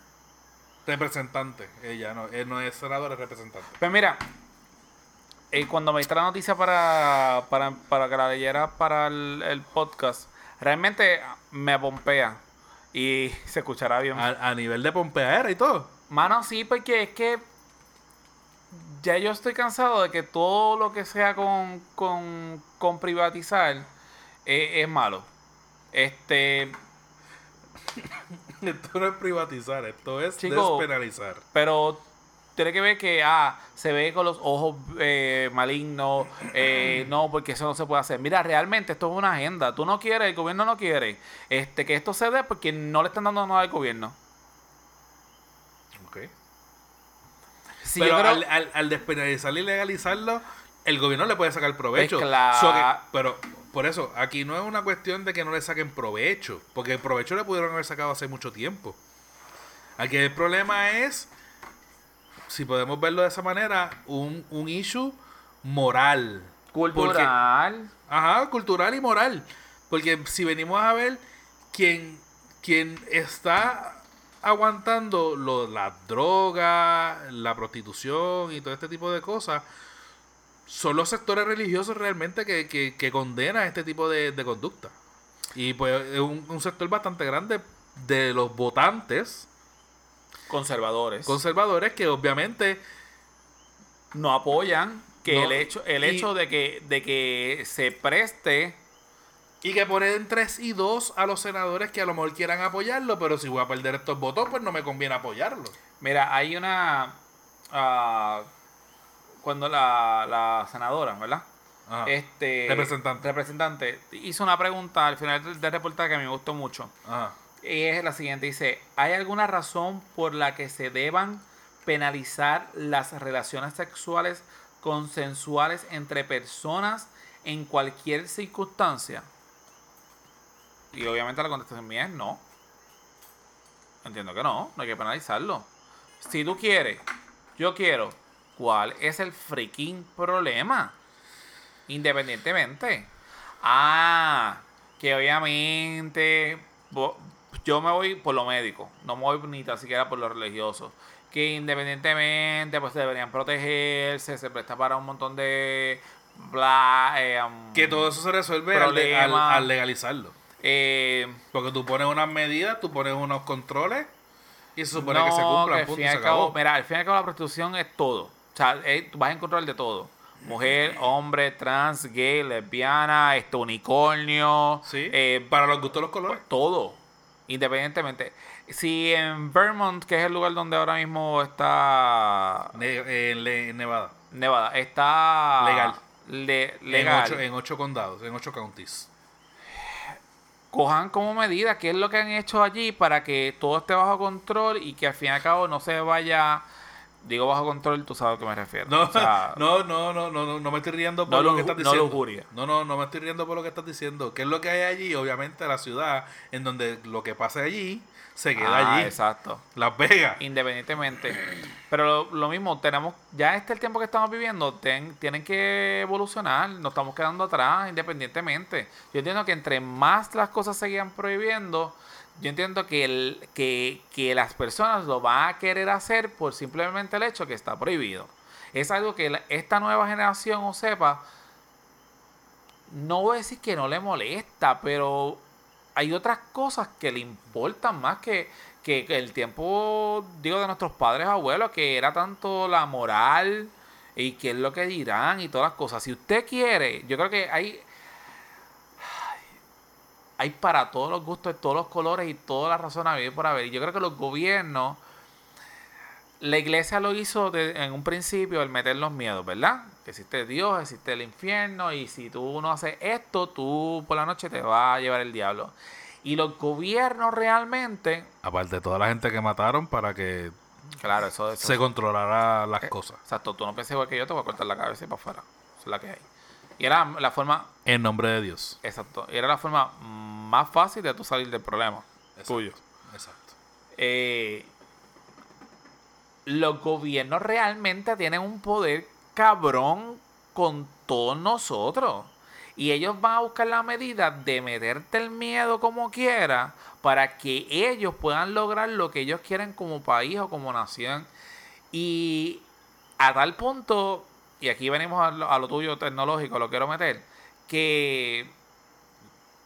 representante. Ella no, él no es senadora, es representante. Pues mira, eh, cuando me diste la noticia para, para, para que la leyera para el, el podcast, realmente me pompea. Y se escuchará bien. A, a nivel de pompeadera y todo. Mano, sí, porque es que ya yo estoy cansado de que todo lo que sea con, con, con privatizar eh, es malo. Este, Esto no es privatizar, esto es Chico. despenalizar. pero tiene que ver que ah, se ve con los ojos eh, malignos, eh, no, porque eso no se puede hacer. Mira, realmente esto es una agenda. Tú no quieres, el gobierno no quiere este, que esto se dé porque no le están dando nada al gobierno. Ok. Si Pero creo- al, al, al despenalizarlo y legalizarlo, el gobierno le puede sacar provecho. Pues claro. So que- pero por eso, aquí no es una cuestión de que no le saquen provecho, porque el provecho le pudieron haber sacado hace mucho tiempo. Aquí el problema es, si podemos verlo de esa manera, un, un issue moral. cultural. Ajá, cultural y moral. Porque si venimos a ver, quien, quien está aguantando lo, la droga, la prostitución y todo este tipo de cosas, son los sectores religiosos realmente que, que, que condenan este tipo de, de conducta. Y pues es un, un sector bastante grande de los votantes conservadores. conservadores que obviamente no apoyan que No, el hecho el y- hecho de que de que se preste Y que ponen 3 y 2 a los senadores que a lo mejor quieran apoyarlo, pero si voy a perder estos votos, pues no me conviene apoyarlo. mira hay una ah, cuando la, la senadora verdad Ajá. este Representante. representante hizo una pregunta al final del, del reportaje que me gustó mucho Ajá. Y es la siguiente dice hay alguna razón por la que se deban penalizar las relaciones sexuales consensuales entre personas en cualquier circunstancia y obviamente la contestación mía es no. Entiendo que no no hay que penalizarlo. Si tú quieres yo quiero ¿cuál es el freaking problema? independientemente. Ah que obviamente yo me voy por lo médico, no me voy ni tan siquiera por lo religioso. Que independientemente, pues deberían protegerse, se presta para un montón de. Bla, eh, Que todo eso se resuelve al, de- al- Problema. al legalizarlo. eh, Porque tú pones unas medidas, tú pones unos controles y se supone que se cumplan. al punto, fin y se al cabo, acabó. mira, al fin y al cabo la prostitución es todo. O sea, es- tú vas a encontrar de todo. Mujer, hombre, trans, gay, lesbiana, este unicornio, Sí, eh, para los gustos los colores. todo, independientemente. Si en Vermont, que es el lugar donde ahora mismo está Ne- en Nevada. Nevada, está Legal. le- En legal, ocho, en ocho condados, en ocho counties. cojan como medida qué es lo que han hecho allí para que todo esté bajo control y que al fin y al cabo no se vaya, digo bajo control, tú sabes a qué me refiero. No, O sea, no, no, no, no, no, no me estoy riendo por No lo que estás no diciendo. lujuria. No, no, no me estoy riendo por lo que estás diciendo. ¿Qué es lo que hay allí? Obviamente la ciudad en donde lo que pasa allí se queda ah, allí. Exacto. Las Vegas. Independientemente. Pero lo, lo mismo, tenemos, ya este el tiempo que estamos viviendo, ten- tienen que evolucionar, nos estamos quedando atrás independientemente. Yo entiendo que entre más las cosas se sigan prohibiendo, yo entiendo que, el, que, que las personas lo van a querer hacer por simplemente el hecho que está prohibido. Es algo que esta nueva generación o sepa, no voy a decir que no le molesta, pero hay otras cosas que le importan más que, que, que el tiempo, digo, de nuestros padres abuelos, que era tanto la moral y qué es lo que dirán y todas las cosas. Si usted quiere, yo creo que hay, hay para todos los gustos, todos los colores y todas las razones a vivir por haber. Y yo creo que los gobiernos, la iglesia lo hizo de- en un principio el meter los miedos, ¿verdad? Que existe Dios, existe el infierno y si tú no haces esto, tú por la noche te va a llevar el diablo. Y los gobiernos realmente, Aparte de toda la gente que mataron para que claro, eso, eso se controlara las Eh, cosas. Exacto, tú no pienses igual que yo, te voy a cortar la cabeza y para afuera. Es la que hay. Y era la forma, En nombre de Dios. exacto, y era la forma más fácil de tú salir del problema tuyo. Exacto. Eh, los gobiernos realmente tienen un poder cabrón con todos nosotros. Y ellos van a buscar la medida de meterte el miedo como quiera para que ellos puedan lograr lo que ellos quieren como país o como nación. Y a tal punto, y aquí venimos a lo, a lo tuyo tecnológico, lo quiero meter, que...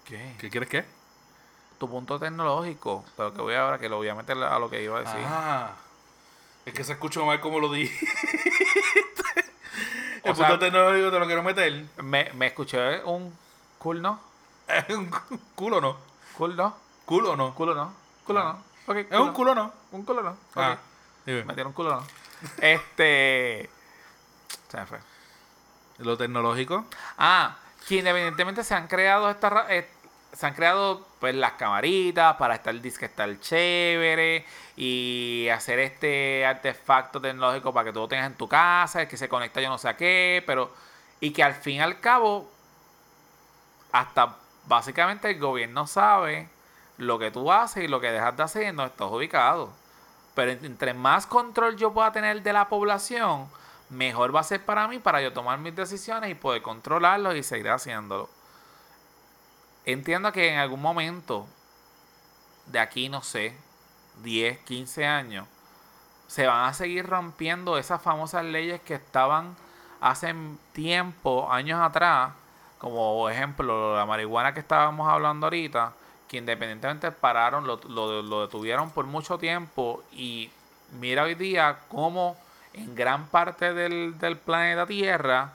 ¿Qué? ¿Qué quieres qué? Tu punto tecnológico, pero que voy ahora, que lo voy a meter a lo que iba a decir. Ah. Es que se escuchó mal como lo di. O El sea- punto tecnológico te lo quiero meter. Me, me escuché un cool no, ¿Es un culo no? cool no, ¿Culo no? culo no, culo no. Ok, ¿Es un culo no? Un culo no. ok. Ah, dime. Metieron un culo no. Este. Se me fue. Lo tecnológico. Ah, que independientemente se han creado estas ra- eh, se han creado pues las camaritas para estar disque estar chévere y hacer este artefacto tecnológico para que tú lo tengas en tu casa, que se conecta yo no sé a qué, pero y que al fin y al cabo hasta básicamente el gobierno sabe lo que tú haces y lo que dejas de hacer y donde estás ubicado. Pero entre más control yo pueda tener de la población, mejor va a ser para mí para yo tomar mis decisiones y poder controlarlo y seguir haciéndolo. Entiendo que en algún momento, de aquí no sé, 10, 15 años, se van a seguir rompiendo esas famosas leyes que estaban hace tiempo, años atrás, como ejemplo la marihuana que estábamos hablando ahorita, que independientemente pararon, lo, lo- lo detuvieron por mucho tiempo y mira hoy día cómo en gran parte del, del planeta Tierra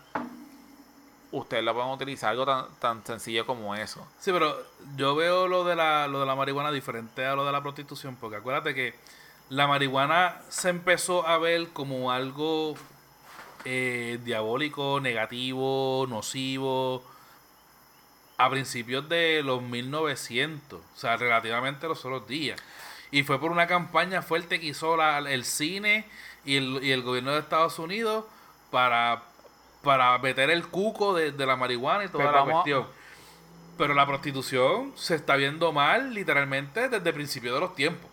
ustedes lo pueden utilizar algo tan, tan sencillo como eso. Sí, pero yo veo lo de la, lo de la marihuana diferente a lo de la prostitución, porque acuérdate que la marihuana se empezó a ver como algo eh, diabólico, negativo, nocivo, a principios de los 1900, o sea, relativamente los otros días. Y fue por una campaña fuerte que hizo la- el cine y el, y el gobierno de Estados Unidos para, para meter el cuco de, de la marihuana y toda Pues la vamos cuestión. Pero la prostitución se está viendo mal literalmente desde el principio de los tiempos.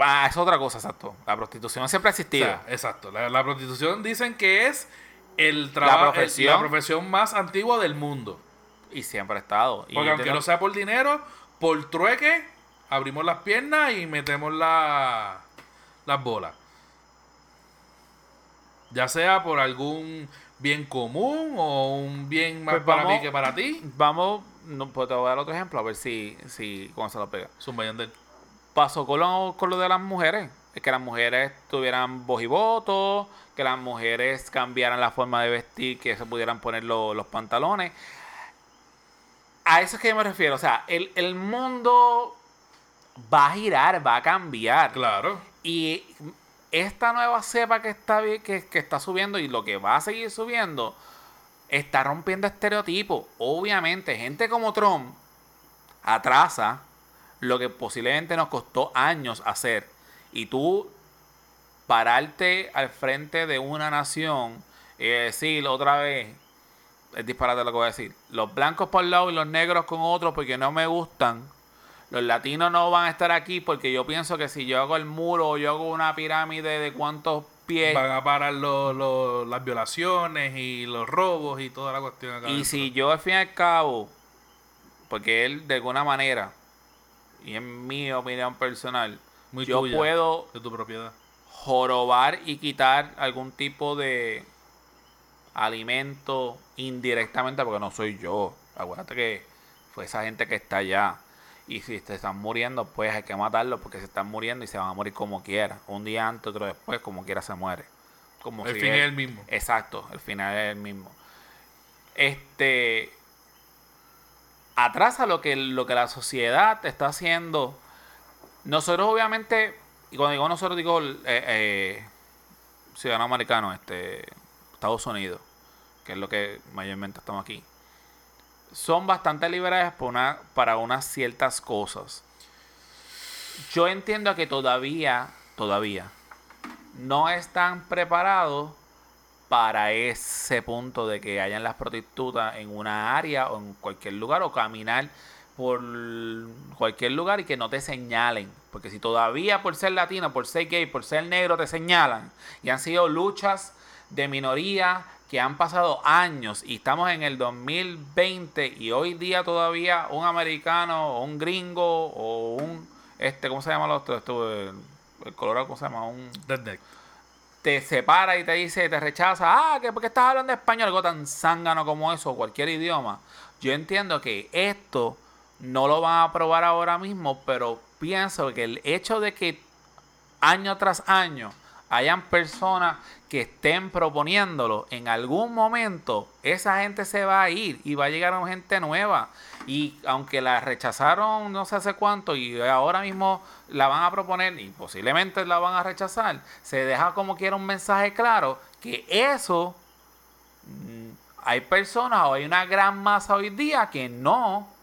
Ah, es otra cosa, exacto. La prostitución siempre ha O existido. sea, exacto. La, la prostitución dicen que es el trabajo, la profesión más antigua del mundo. y siempre ha estado. Y Porque aunque no sea por dinero, por trueque, abrimos las piernas y metemos la, las bolas. Ya sea por algún bien común o un bien más Pues para vamos- mí que para ti. Vamos, no, pues te voy a dar otro ejemplo, a ver si, si cómo se lo pega. Zumba Yandel. Pasó con lo, con lo de las mujeres. Es que las mujeres tuvieran voz y voto, que las mujeres cambiaran la forma de vestir, que se pudieran poner lo- los pantalones. A eso es que yo me refiero. O sea, el, el mundo va a girar, va a cambiar. Claro. Y esta nueva cepa que está, que, que está subiendo y lo que va a seguir subiendo, está rompiendo estereotipos. Obviamente, gente como Trump atrasa lo que posiblemente nos costó años hacer. Y tú pararte al frente de una nación y decir otra vez, es disparate lo que voy a decir, los blancos por un lado y los negros con otro porque no me gustan. Los latinos no van a estar aquí porque yo pienso que si yo hago el muro o yo hago una pirámide de cuántos pies Van a parar lo- lo- las violaciones y los robos y toda la cuestión acá. y dentro. si yo al fin y al cabo, porque él de alguna manera, y en mi opinión personal, Muy yo tuya, puedo de tu propiedad. jorobar y quitar algún tipo de alimento indirectamente porque no soy yo. Acuérdate que fue esa gente que está allá. Y si se están muriendo, pues hay que matarlos porque se están muriendo y se van a morir como quiera. Un día antes, otro después, como quiera se muere. Como El si fin él- es el mismo. Exacto, el final es el mismo. Este. atrasa lo que, lo que la sociedad está haciendo. Nosotros obviamente, y cuando digo nosotros digo eh, eh, ciudadano americano, este, Estados Unidos, que es lo que mayormente estamos aquí, son bastante liberales por una, para unas ciertas cosas. Yo entiendo que todavía, todavía, no están preparados para ese punto de que hayan las prostitutas en una área o en cualquier lugar o caminar por cualquier lugar y que no te señalen. Porque si todavía por ser latino, por ser gay, por ser negro te señalan y han sido luchas de minoría que han pasado años y estamos en el 2020 y hoy día todavía un americano o un gringo o un, este, ¿cómo se llama el otro? Esto, el, el colorado, ¿cómo se llama? Un Redneck. te separa y te dice, te rechaza, ah, que porque estás hablando español, algo tan zángano como eso, o cualquier idioma. Yo entiendo que esto no lo van a aprobar ahora mismo, pero pienso que el hecho de que año tras año hayan personas que estén proponiéndolo, en algún momento esa gente se va a ir y va a llegar gente nueva. Y aunque la rechazaron no sé hace cuánto y ahora mismo la van a proponer y posiblemente la van a rechazar, se deja como quiera un mensaje claro que eso mm, hay personas o hay una gran masa hoy día que no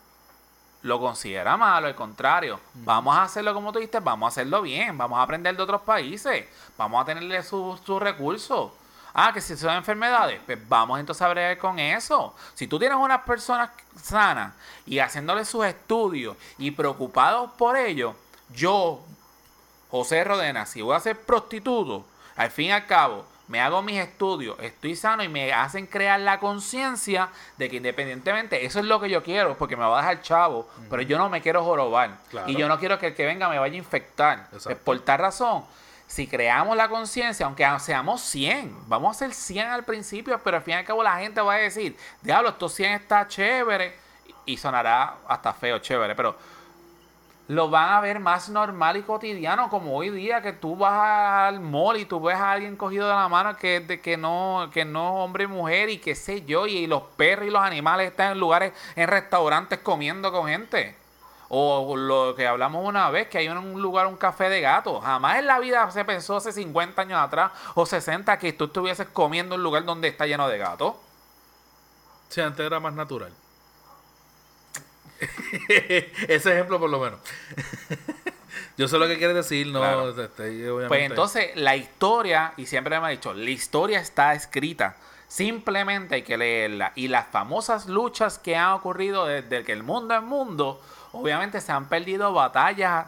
lo considera malo, al contrario, vamos a hacerlo como tú dijiste, vamos a hacerlo bien, vamos a aprender de otros países, vamos a tenerle sus sus recursos. Ah, que si son enfermedades, pues vamos entonces a bregar con eso. Si tú tienes unas personas sanas y haciéndole sus estudios y preocupados por ello, yo, José Rodena, si voy a ser prostituto, al fin y al cabo, me hago mis estudios, estoy sano y me hacen crear la conciencia de que independientemente, eso es lo que yo quiero, porque me va a dejar chavo, pero yo no me quiero jorobar. Claro. Y yo no quiero que el que venga me vaya a infectar. Exacto. por tal razón, si creamos la conciencia, aunque seamos 100, vamos a ser 100 al principio, pero al fin y al cabo la gente va a decir, diablo, estos 100 está chévere, y sonará hasta feo, chévere, pero lo van a ver más normal y cotidiano, como hoy día que tú vas al mall y tú ves a alguien cogido de la mano que, de, que, no, que no hombre y mujer y qué sé yo, y los perros y los animales están en lugares, en restaurantes comiendo con gente. O lo que hablamos una vez, que hay un lugar, un café de gato. Jamás en la vida se pensó hace 50 años atrás o 60 que tú estuvieses comiendo en un lugar donde está lleno de gatos. Sí, antes era más natural. Ese ejemplo por lo menos. Yo sé lo que quieres decir, no, Claro. este. Pues entonces la historia, y siempre me ha dicho, la historia está escrita. Simplemente hay que leerla. Y las famosas luchas que han ocurrido desde que el mundo es mundo, obviamente se han perdido batallas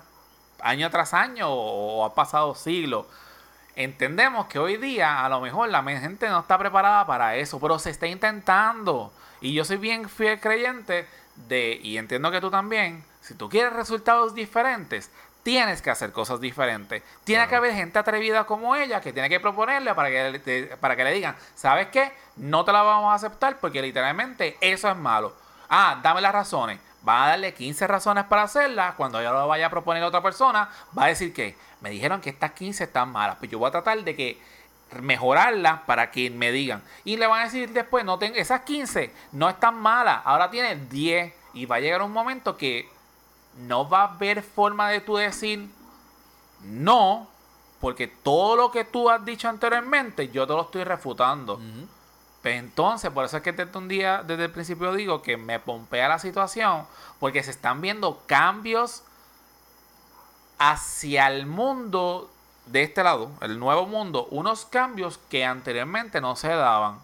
año tras año o, o ha pasado siglos. Entendemos que hoy día a lo mejor la gente no está preparada para eso, pero se está intentando. Y yo soy bien fiel creyente de, y entiendo que tú también, si tú quieres resultados diferentes, tienes que hacer cosas diferentes. Tiene Claro. que haber gente atrevida como ella que tiene que proponerle para que, te- para que le digan, ¿sabes qué? No te la vamos a aceptar porque literalmente eso es malo. Ah, dame las razones. Va a darle 15 razones para hacerla. Cuando yo lo vaya a proponer a otra persona, va a decir que me dijeron que estas 15 están malas. Pues yo voy a tratar de que mejorarlas para que me digan. Y le van a decir después, no tengo, esas 15 no están malas. Ahora tienes 10. Y va a llegar un momento que no va a haber forma de tú decir no. Porque todo lo que tú has dicho anteriormente, yo te lo estoy refutando. Pues entonces, por eso es que desde un día, desde el principio digo que me pompea la situación, porque se están viendo cambios hacia el mundo de este lado, el nuevo mundo, unos cambios que anteriormente no se daban.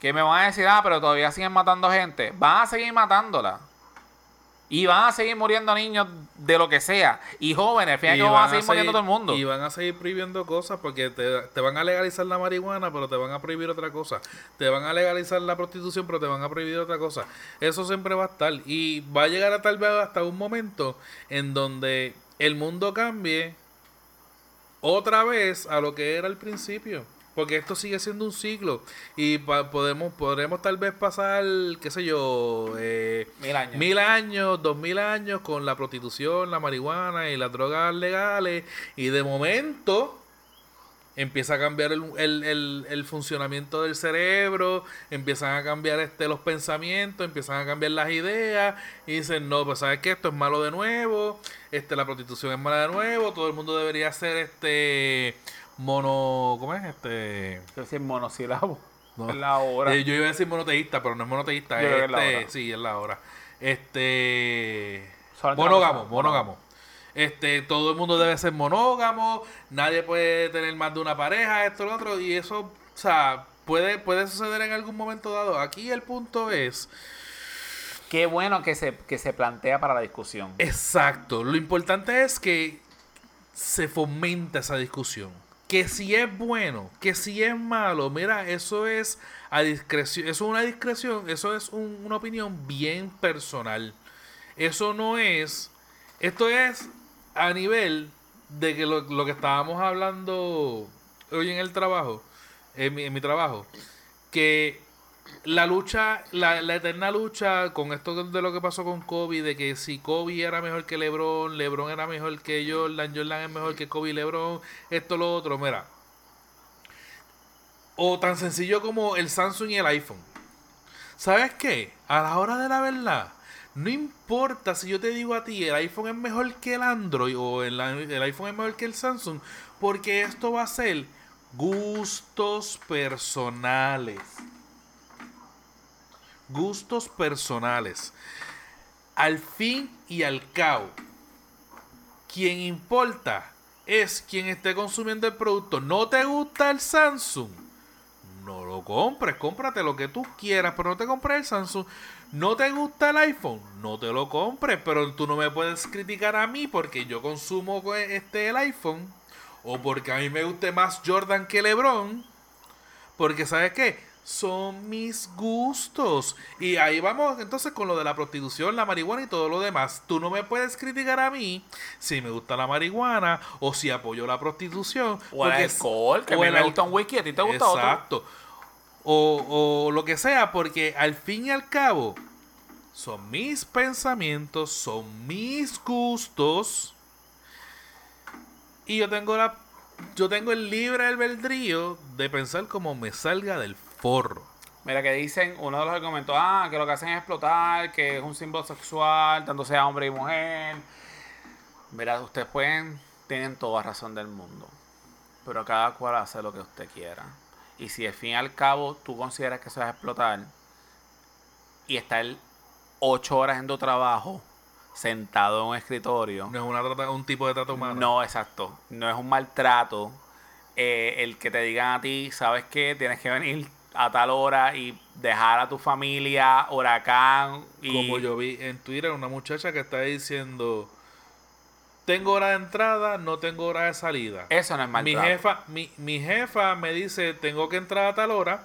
Que me van a decir, ah, pero todavía siguen matando gente. Van a seguir matándola. Y van a seguir muriendo niños de lo que sea. Y jóvenes, fíjate que van a seguir muriendo todo el mundo. Y van a seguir prohibiendo cosas porque te, te van a legalizar la marihuana, pero te van a prohibir otra cosa. Te van a legalizar la prostitución, pero te van a prohibir otra cosa. Eso siempre va a estar. Y va a llegar a tal vez hasta un momento en donde el mundo cambie otra vez a lo que era al principio. Porque esto sigue siendo un ciclo. Y pa- podemos, podremos tal vez pasar, qué sé yo, eh, Mil años. mil años, dos mil años con la prostitución, la marihuana y las drogas legales. Y de momento, empieza a cambiar el, el- el- el funcionamiento del cerebro, empiezan a cambiar este, los pensamientos, empiezan a cambiar las ideas y dicen, no, pues sabes que esto es malo de nuevo, este, la prostitución es mala de nuevo, todo el mundo debería ser este mono, ¿cómo es? Este, decir monosílabo. No. Es la hora. eh, yo iba a decir monoteísta, pero no es monoteísta, Yo es que es la este, hora. sí, es la hora. Este, monógamo, monógamo. Este, todo el mundo debe ser monógamo, nadie puede tener más de una pareja, esto, lo otro, y eso, o sea, puede, puede suceder en algún momento dado. Aquí el punto es, Qué bueno que se, que se plantea para la discusión. exacto, lo importante es que se fomenta esa discusión. Que si es bueno, que si es malo, mira, eso es a discreción, eso es una discreción, eso es un- una opinión bien personal. Eso no es, esto es a nivel de que lo, lo que estábamos hablando hoy en el trabajo, en mi, en mi trabajo, que la lucha, la, la eterna lucha con esto de lo que pasó con Kobe, de que si Kobe era mejor que LeBron, LeBron era mejor que Jordan, Jordan es mejor que Kobe LeBron, esto, lo otro, mira. O tan sencillo como el Samsung y el iPhone. ¿Sabes qué? A la hora de la verdad, no importa si yo te digo a ti el iPhone es mejor que el Android o el, iPhone es mejor que el Samsung, porque esto va a ser gustos personales. Gustos personales. Al fin y al cabo, quien importa es quien esté consumiendo el producto. ¿No te gusta el Samsung? No lo compres, cómprate lo que tú quieras, pero no te compres el Samsung. ¿No te gusta el iPhone? No te lo compres, pero tú no me puedes criticar a mí porque yo consumo pues, este el iPhone o porque a mí me guste más Jordan que LeBron. Porque ¿sabes qué? Son mis gustos. Y ahí vamos entonces con lo de la prostitución, la marihuana y todo lo demás. Tú no me puedes criticar a mí si me gusta la marihuana o si apoyo la prostitución. O el alcohol, que a mí me gusta un whisky, a ti te gusta otro. Exacto. O, o lo que sea, porque al fin y al cabo son mis pensamientos, son mis gustos. Y yo tengo la yo tengo el libre albedrío de pensar como me salga del forro. Mira que dicen, uno de los argumentos, ah, que lo que hacen es explotar, que es un símbolo sexual, tanto sea hombre y mujer. Mira, ustedes pueden, tienen toda razón del mundo, pero cada cual hace lo que usted quiera. Y si al fin y al cabo tú consideras que eso es explotar y estar ocho horas en tu trabajo sentado en un escritorio, No es una trata- un tipo de trato humano. no, exacto. No es un maltrato. eh, el que te digan a ti, ¿sabes qué? Tienes que venir a tal hora y dejar a tu familia, huracán. Y Como yo vi en Twitter una muchacha que está diciendo tengo hora de entrada, no tengo hora de salida. Eso no es mi maltrato. jefa, mi, mi jefa me dice, tengo que entrar a tal hora,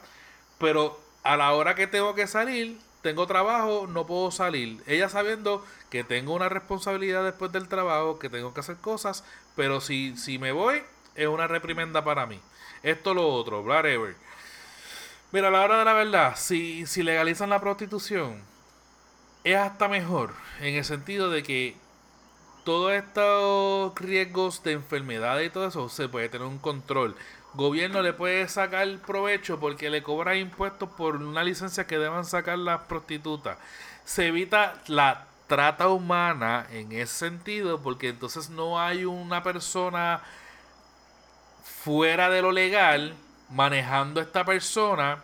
pero a la hora que tengo que salir, tengo trabajo, no puedo salir. Ella sabiendo que tengo una responsabilidad después del trabajo, que tengo que hacer cosas, pero si, si me voy, es una reprimenda para mí. Esto, lo otro, whatever. Mira, a la hora de la verdad, si, si legalizan la prostitución, es hasta mejor, en el sentido de que todos estos riesgos de enfermedad y todo eso se puede tener un control. Gobierno le puede sacar provecho porque le cobra impuestos por una licencia que deban sacar las prostitutas. Se evita la trata humana en ese sentido porque entonces no hay una persona fuera de lo legal manejando a esta persona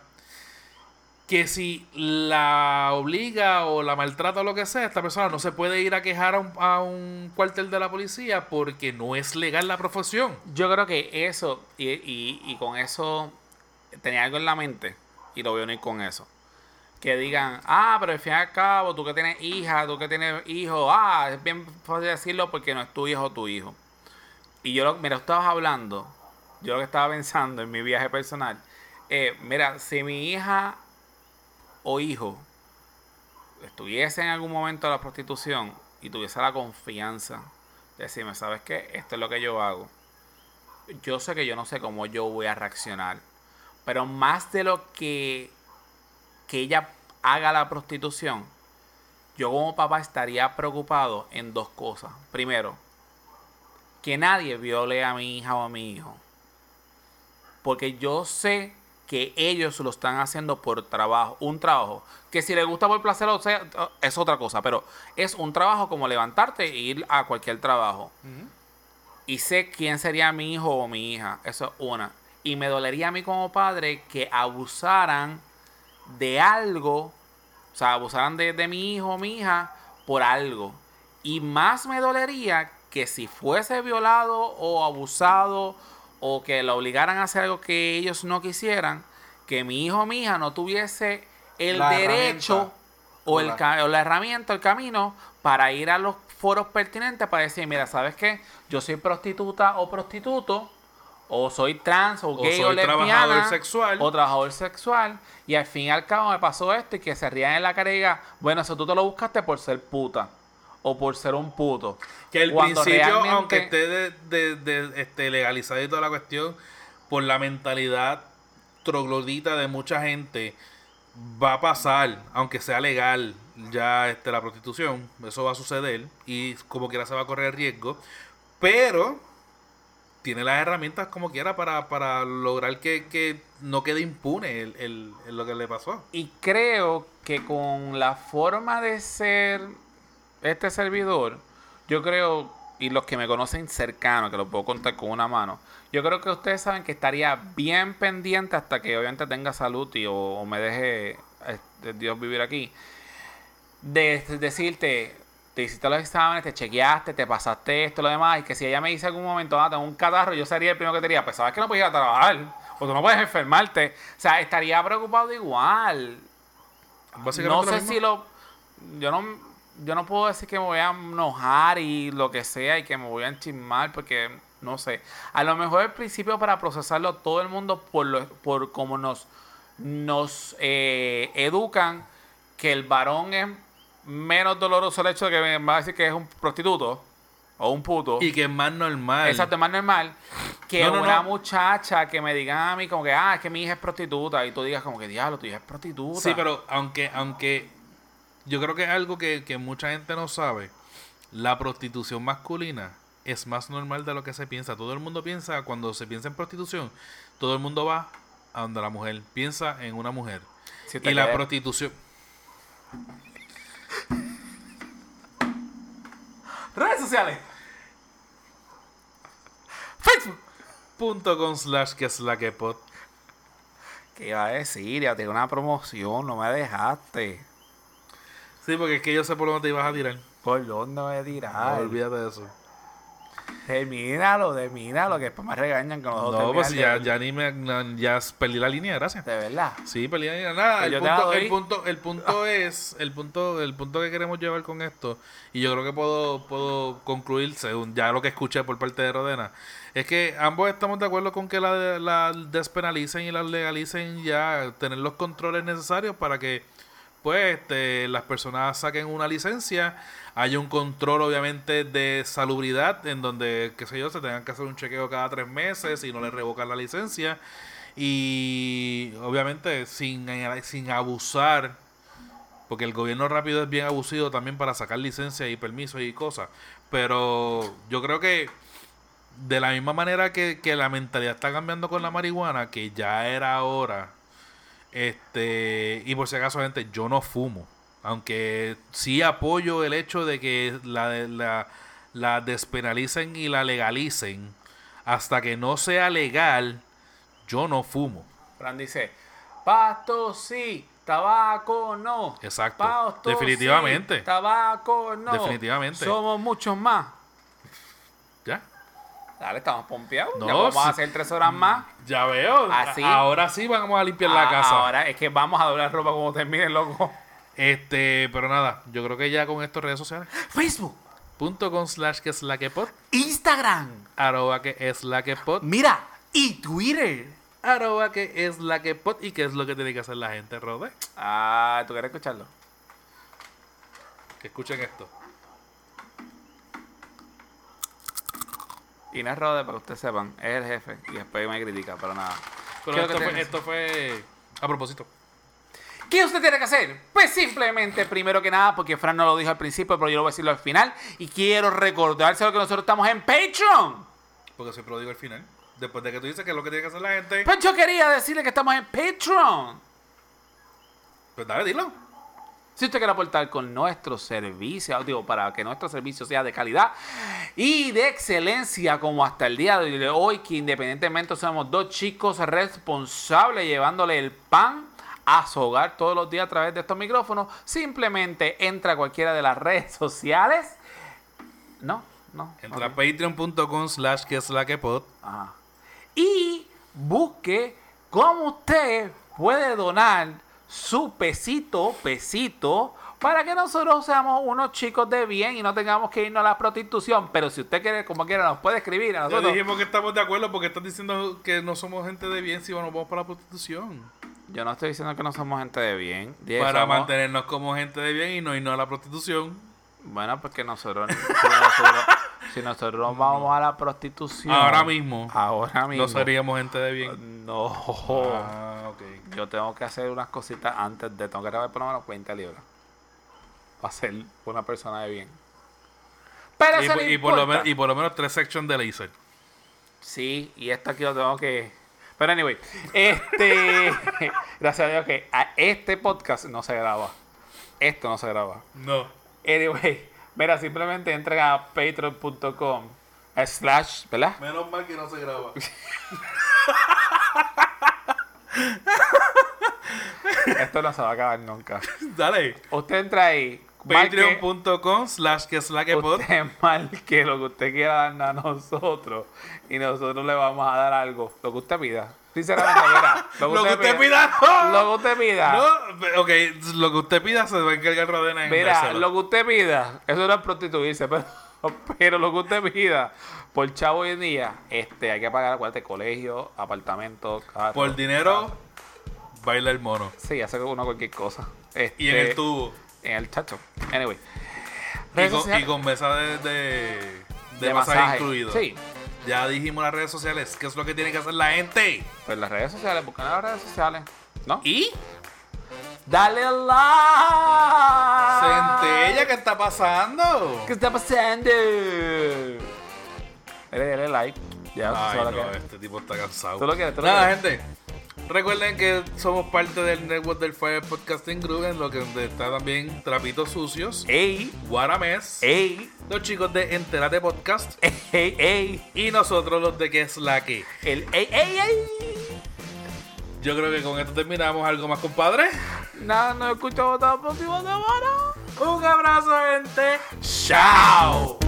que si la obliga o la maltrata o lo que sea, esta persona no se puede ir a quejar a un, cuartel de la policía porque no es legal la profesión. Yo creo que eso, y con eso tenía algo en la mente, y lo voy a unir con eso. Que digan, ah, pero al fin y al cabo, tú que tienes hija, tú que tienes hijo, ah, es bien fácil decirlo porque no es tu hijo o tu hijo. Y yo, lo, mira, estabas hablando, yo lo que estaba pensando en mi viaje personal, eh, mira, si mi hija o hijo estuviese en algún momento en la prostitución y tuviese la confianza de decirme, ¿sabes qué? Esto es lo que yo hago. Yo sé que yo no sé cómo yo voy a reaccionar. Pero más de lo que, que ella haga la prostitución, yo como papá estaría preocupado en dos cosas. Primero, que nadie viole a mi hija o a mi hijo. porque yo sé que ellos lo están haciendo por trabajo, un trabajo, que si les gusta por placer o sea, es otra cosa, pero es un trabajo como levantarte e ir a cualquier trabajo. Y sé quién sería mi hijo o mi hija, eso es una. Y me dolería a mí como padre que abusaran de algo, o sea, abusaran de, de mi hijo o mi hija por algo. Y más me dolería que si fuese violado o abusado o que lo obligaran a hacer algo que ellos no quisieran, que mi hijo o mi hija no tuviese el La derecho o, el la- o la herramienta, el camino para ir a los foros pertinentes para decir, mira, ¿sabes qué? Yo soy prostituta o prostituto, o soy trans, o O gay o, lesbiana, trabajador sexual. o trabajador sexual, y al fin y al cabo me pasó esto y que se rían en la cara y digan, bueno, eso tú te lo buscaste por ser puta, o por ser un puto. Que el Cuando principio, realmente- aunque esté de, de- de, este, legalizado y toda la cuestión, por la mentalidad troglodita de mucha gente, va a pasar, aunque sea legal ya este, la prostitución, eso va a suceder y como quiera se va a correr riesgo, pero tiene las herramientas como quiera para, para lograr que, que no quede impune el, el- el lo que le pasó. Y creo que con la forma de ser este servidor, yo creo, y los que me conocen cercano, que lo puedo contar con una mano, yo creo que ustedes saben que estaría bien pendiente hasta que obviamente tenga salud y o, o me deje este, Dios vivir aquí, de, de decirte, te hiciste los exámenes, te chequeaste, te pasaste esto, lo demás, y que si ella me dice en algún momento, ah, tengo un catarro, yo sería el primero que te diría, pues sabes que no puedes ir a trabajar, o tú no puedes enfermarte. O sea, estaría preocupado igual. No sé si lo. Yo no, yo no puedo decir que me voy a enojar y lo que sea y que me voy a enchismar porque no sé. A lo mejor el principio para procesarlo todo el mundo por, lo, por como nos, nos eh, educan que el varón es menos doloroso el hecho de que me va a decir que es un prostituto o un puto. Y que es más normal. Exacto, es más normal que No, no, una no. muchacha que me diga a mí como que, ah, es que mi hija es prostituta y tú digas como que, diablo, tu hija es prostituta. Sí, pero aunque, aunque yo creo que es algo que, que mucha gente no sabe, la prostitución masculina es más normal de lo que se piensa. Todo el mundo piensa, cuando se piensa en prostitución, todo el mundo va a donde la mujer piensa en una mujer. Si Y la prostitución... Redes sociales. Facebook. Punto con slash que es la que pot. ¿Qué iba a decir? Ya tengo una promoción, no me dejaste. Sí, porque es que yo sé por dónde te ibas a tirar. ¿Por dónde me No, tirar? olvídate de eso. Termínalo, termínalo, que después me regañan con los otros. No, pues ya, ya ni me... Ya perdí la línea, gracias. De verdad. Sí, perdí la línea. Nada, Pues el punto, el punto, el punto es... El punto, el punto que queremos llevar con esto, y yo creo que puedo, puedo concluir, según ya lo que escuché por parte de Rodena, es que ambos estamos de acuerdo con que la, la despenalicen y la legalicen ya, tener los controles necesarios para que este, las personas saquen una licencia, hay un control obviamente de salubridad en donde, qué sé yo, se tengan que hacer un chequeo cada tres meses y no le revocan la licencia. Y obviamente sin, sin abusar, porque el gobierno rápido es bien abusivo también para sacar licencias y permisos y cosas, pero yo creo que de la misma manera que, que la mentalidad está cambiando con la marihuana, que ya era hora este, y por si acaso, gente, yo no fumo. Aunque sí apoyo el hecho de que la, la, la despenalicen y la legalicen. Hasta que no sea legal, yo no fumo. Fran dice, pasto sí, tabaco no. Exacto. Pasto Definitivamente. sí, tabaco no. Definitivamente. Somos muchos más. Dale, estamos pompeados. No, ya vamos sí. a hacer tres horas más. Ya veo. Así. Ahora sí vamos a limpiar la Ah, casa. Ahora es que vamos a doblar ropa como termine, loco. Este, pero nada, yo creo que ya con estas redes sociales. Facebook, Punto con slash que es la que pod. Instagram, Arroba que es la que pod. mira, y Twitter. Arroba que es la que pod. ¿Y qué es lo que tiene que hacer la gente, Rode? Ah, ¿tú quieres escucharlo? Que escuchen esto. Y no es Rode, para que ustedes sepan, es el jefe. Y después me critica, pero nada. Pero ¿Qué es lo esto fue, esto fue a propósito. ¿Qué usted tiene que hacer? Pues simplemente, primero que nada, porque Fran no lo dijo al principio, pero yo lo voy a decirlo al final. Y quiero recordárselo que nosotros estamos en Patreon. Porque soy pródigo al final. Después de que tú dices que es lo que tiene que hacer la gente, Pues yo quería decirle que estamos en Patreon. pues dale, dilo. Si usted quiere aportar con nuestro servicio, digo, para que nuestro servicio sea de calidad y de excelencia, como hasta el día de hoy, que independientemente somos dos chicos responsables llevándole el pan a su hogar todos los días a través de estos micrófonos, simplemente entra a cualquiera de las redes sociales. No, no. Entra a patreon.com slash que es la que pod. Ajá. Y busque cómo usted puede donar su pesito, pesito, para que nosotros seamos unos chicos de bien y no tengamos que irnos a la prostitución. Pero si usted quiere, como quiera, nos puede escribir a Ya nosotros. dijimos que estamos de acuerdo porque estás diciendo que no somos gente de bien si nos vamos para la prostitución. Yo no estoy diciendo que no somos gente de bien. Para somos- mantenernos como gente de bien y no irnos a la prostitución. Bueno, porque nosotros, si nosotros, si nosotros vamos a la prostitución. Ahora mismo. Ahora mismo. No seríamos gente de bien. No. Ah. Yo tengo que hacer unas cositas antes de. Tengo que grabar por lo menos 20 libras. Para ser una persona de bien. Pero Y, y por lo menos, y por lo menos tres sections de laser. Sí, y esto aquí lo tengo que. Pero anyway, este. gracias a Dios que a este podcast no se graba. Esto no se graba. No. Anyway, mira, simplemente entren a patreon.com slash, ¿verdad? Menos mal que no se graba. Esto no se va a acabar nunca. Dale. Usted entra ahí. Patreon.com slash que es la que pod. Usted marque lo que usted quiera darnos a nosotros y nosotros le vamos a dar algo, lo que usted pida. Sinceramente, mira, Lo que usted pida, no. Lo que usted pida. No, ok, lo que usted pida se va a encargar Rodena en Mira, dárselo. lo que usted pida, eso no es prostituirse, pero, pero lo que usted pida, por chavo hoy en día, este, hay que pagar, acuérdate, colegio, apartamento, carro. Por dinero, baila el mono. Sí, hace uno cualquier cosa. Este, Y en el tubo. En el chacho. Anyway. Y con, sociales- y con mesa de, de, de de masaje, masaje. incluido. Sí. Ya dijimos las redes sociales. ¿Qué es lo que tiene que hacer la gente? Pues las redes sociales, buscan las redes sociales. ¿No? ¿Y? Dale like. Centella, ¿qué está pasando? ¿Qué está pasando? Dale, dale like. Ya, Ay, no, que- este tipo está cansado. Tú lo quieres, tú lo Nada, quieres. gente. Recuerden que somos parte del network del Fire Podcasting Group, en lo que está también Trapitos Sucios, Ey, Guaramés, ey, los chicos de Enterate Podcast ey, ey. y nosotros los de que es la que. El ey, ey, ey. Yo creo que con esto terminamos. ¿Algo más, compadre? Nada, nos escuchamos hasta la próxima semana. Un abrazo, gente. ¡Chao!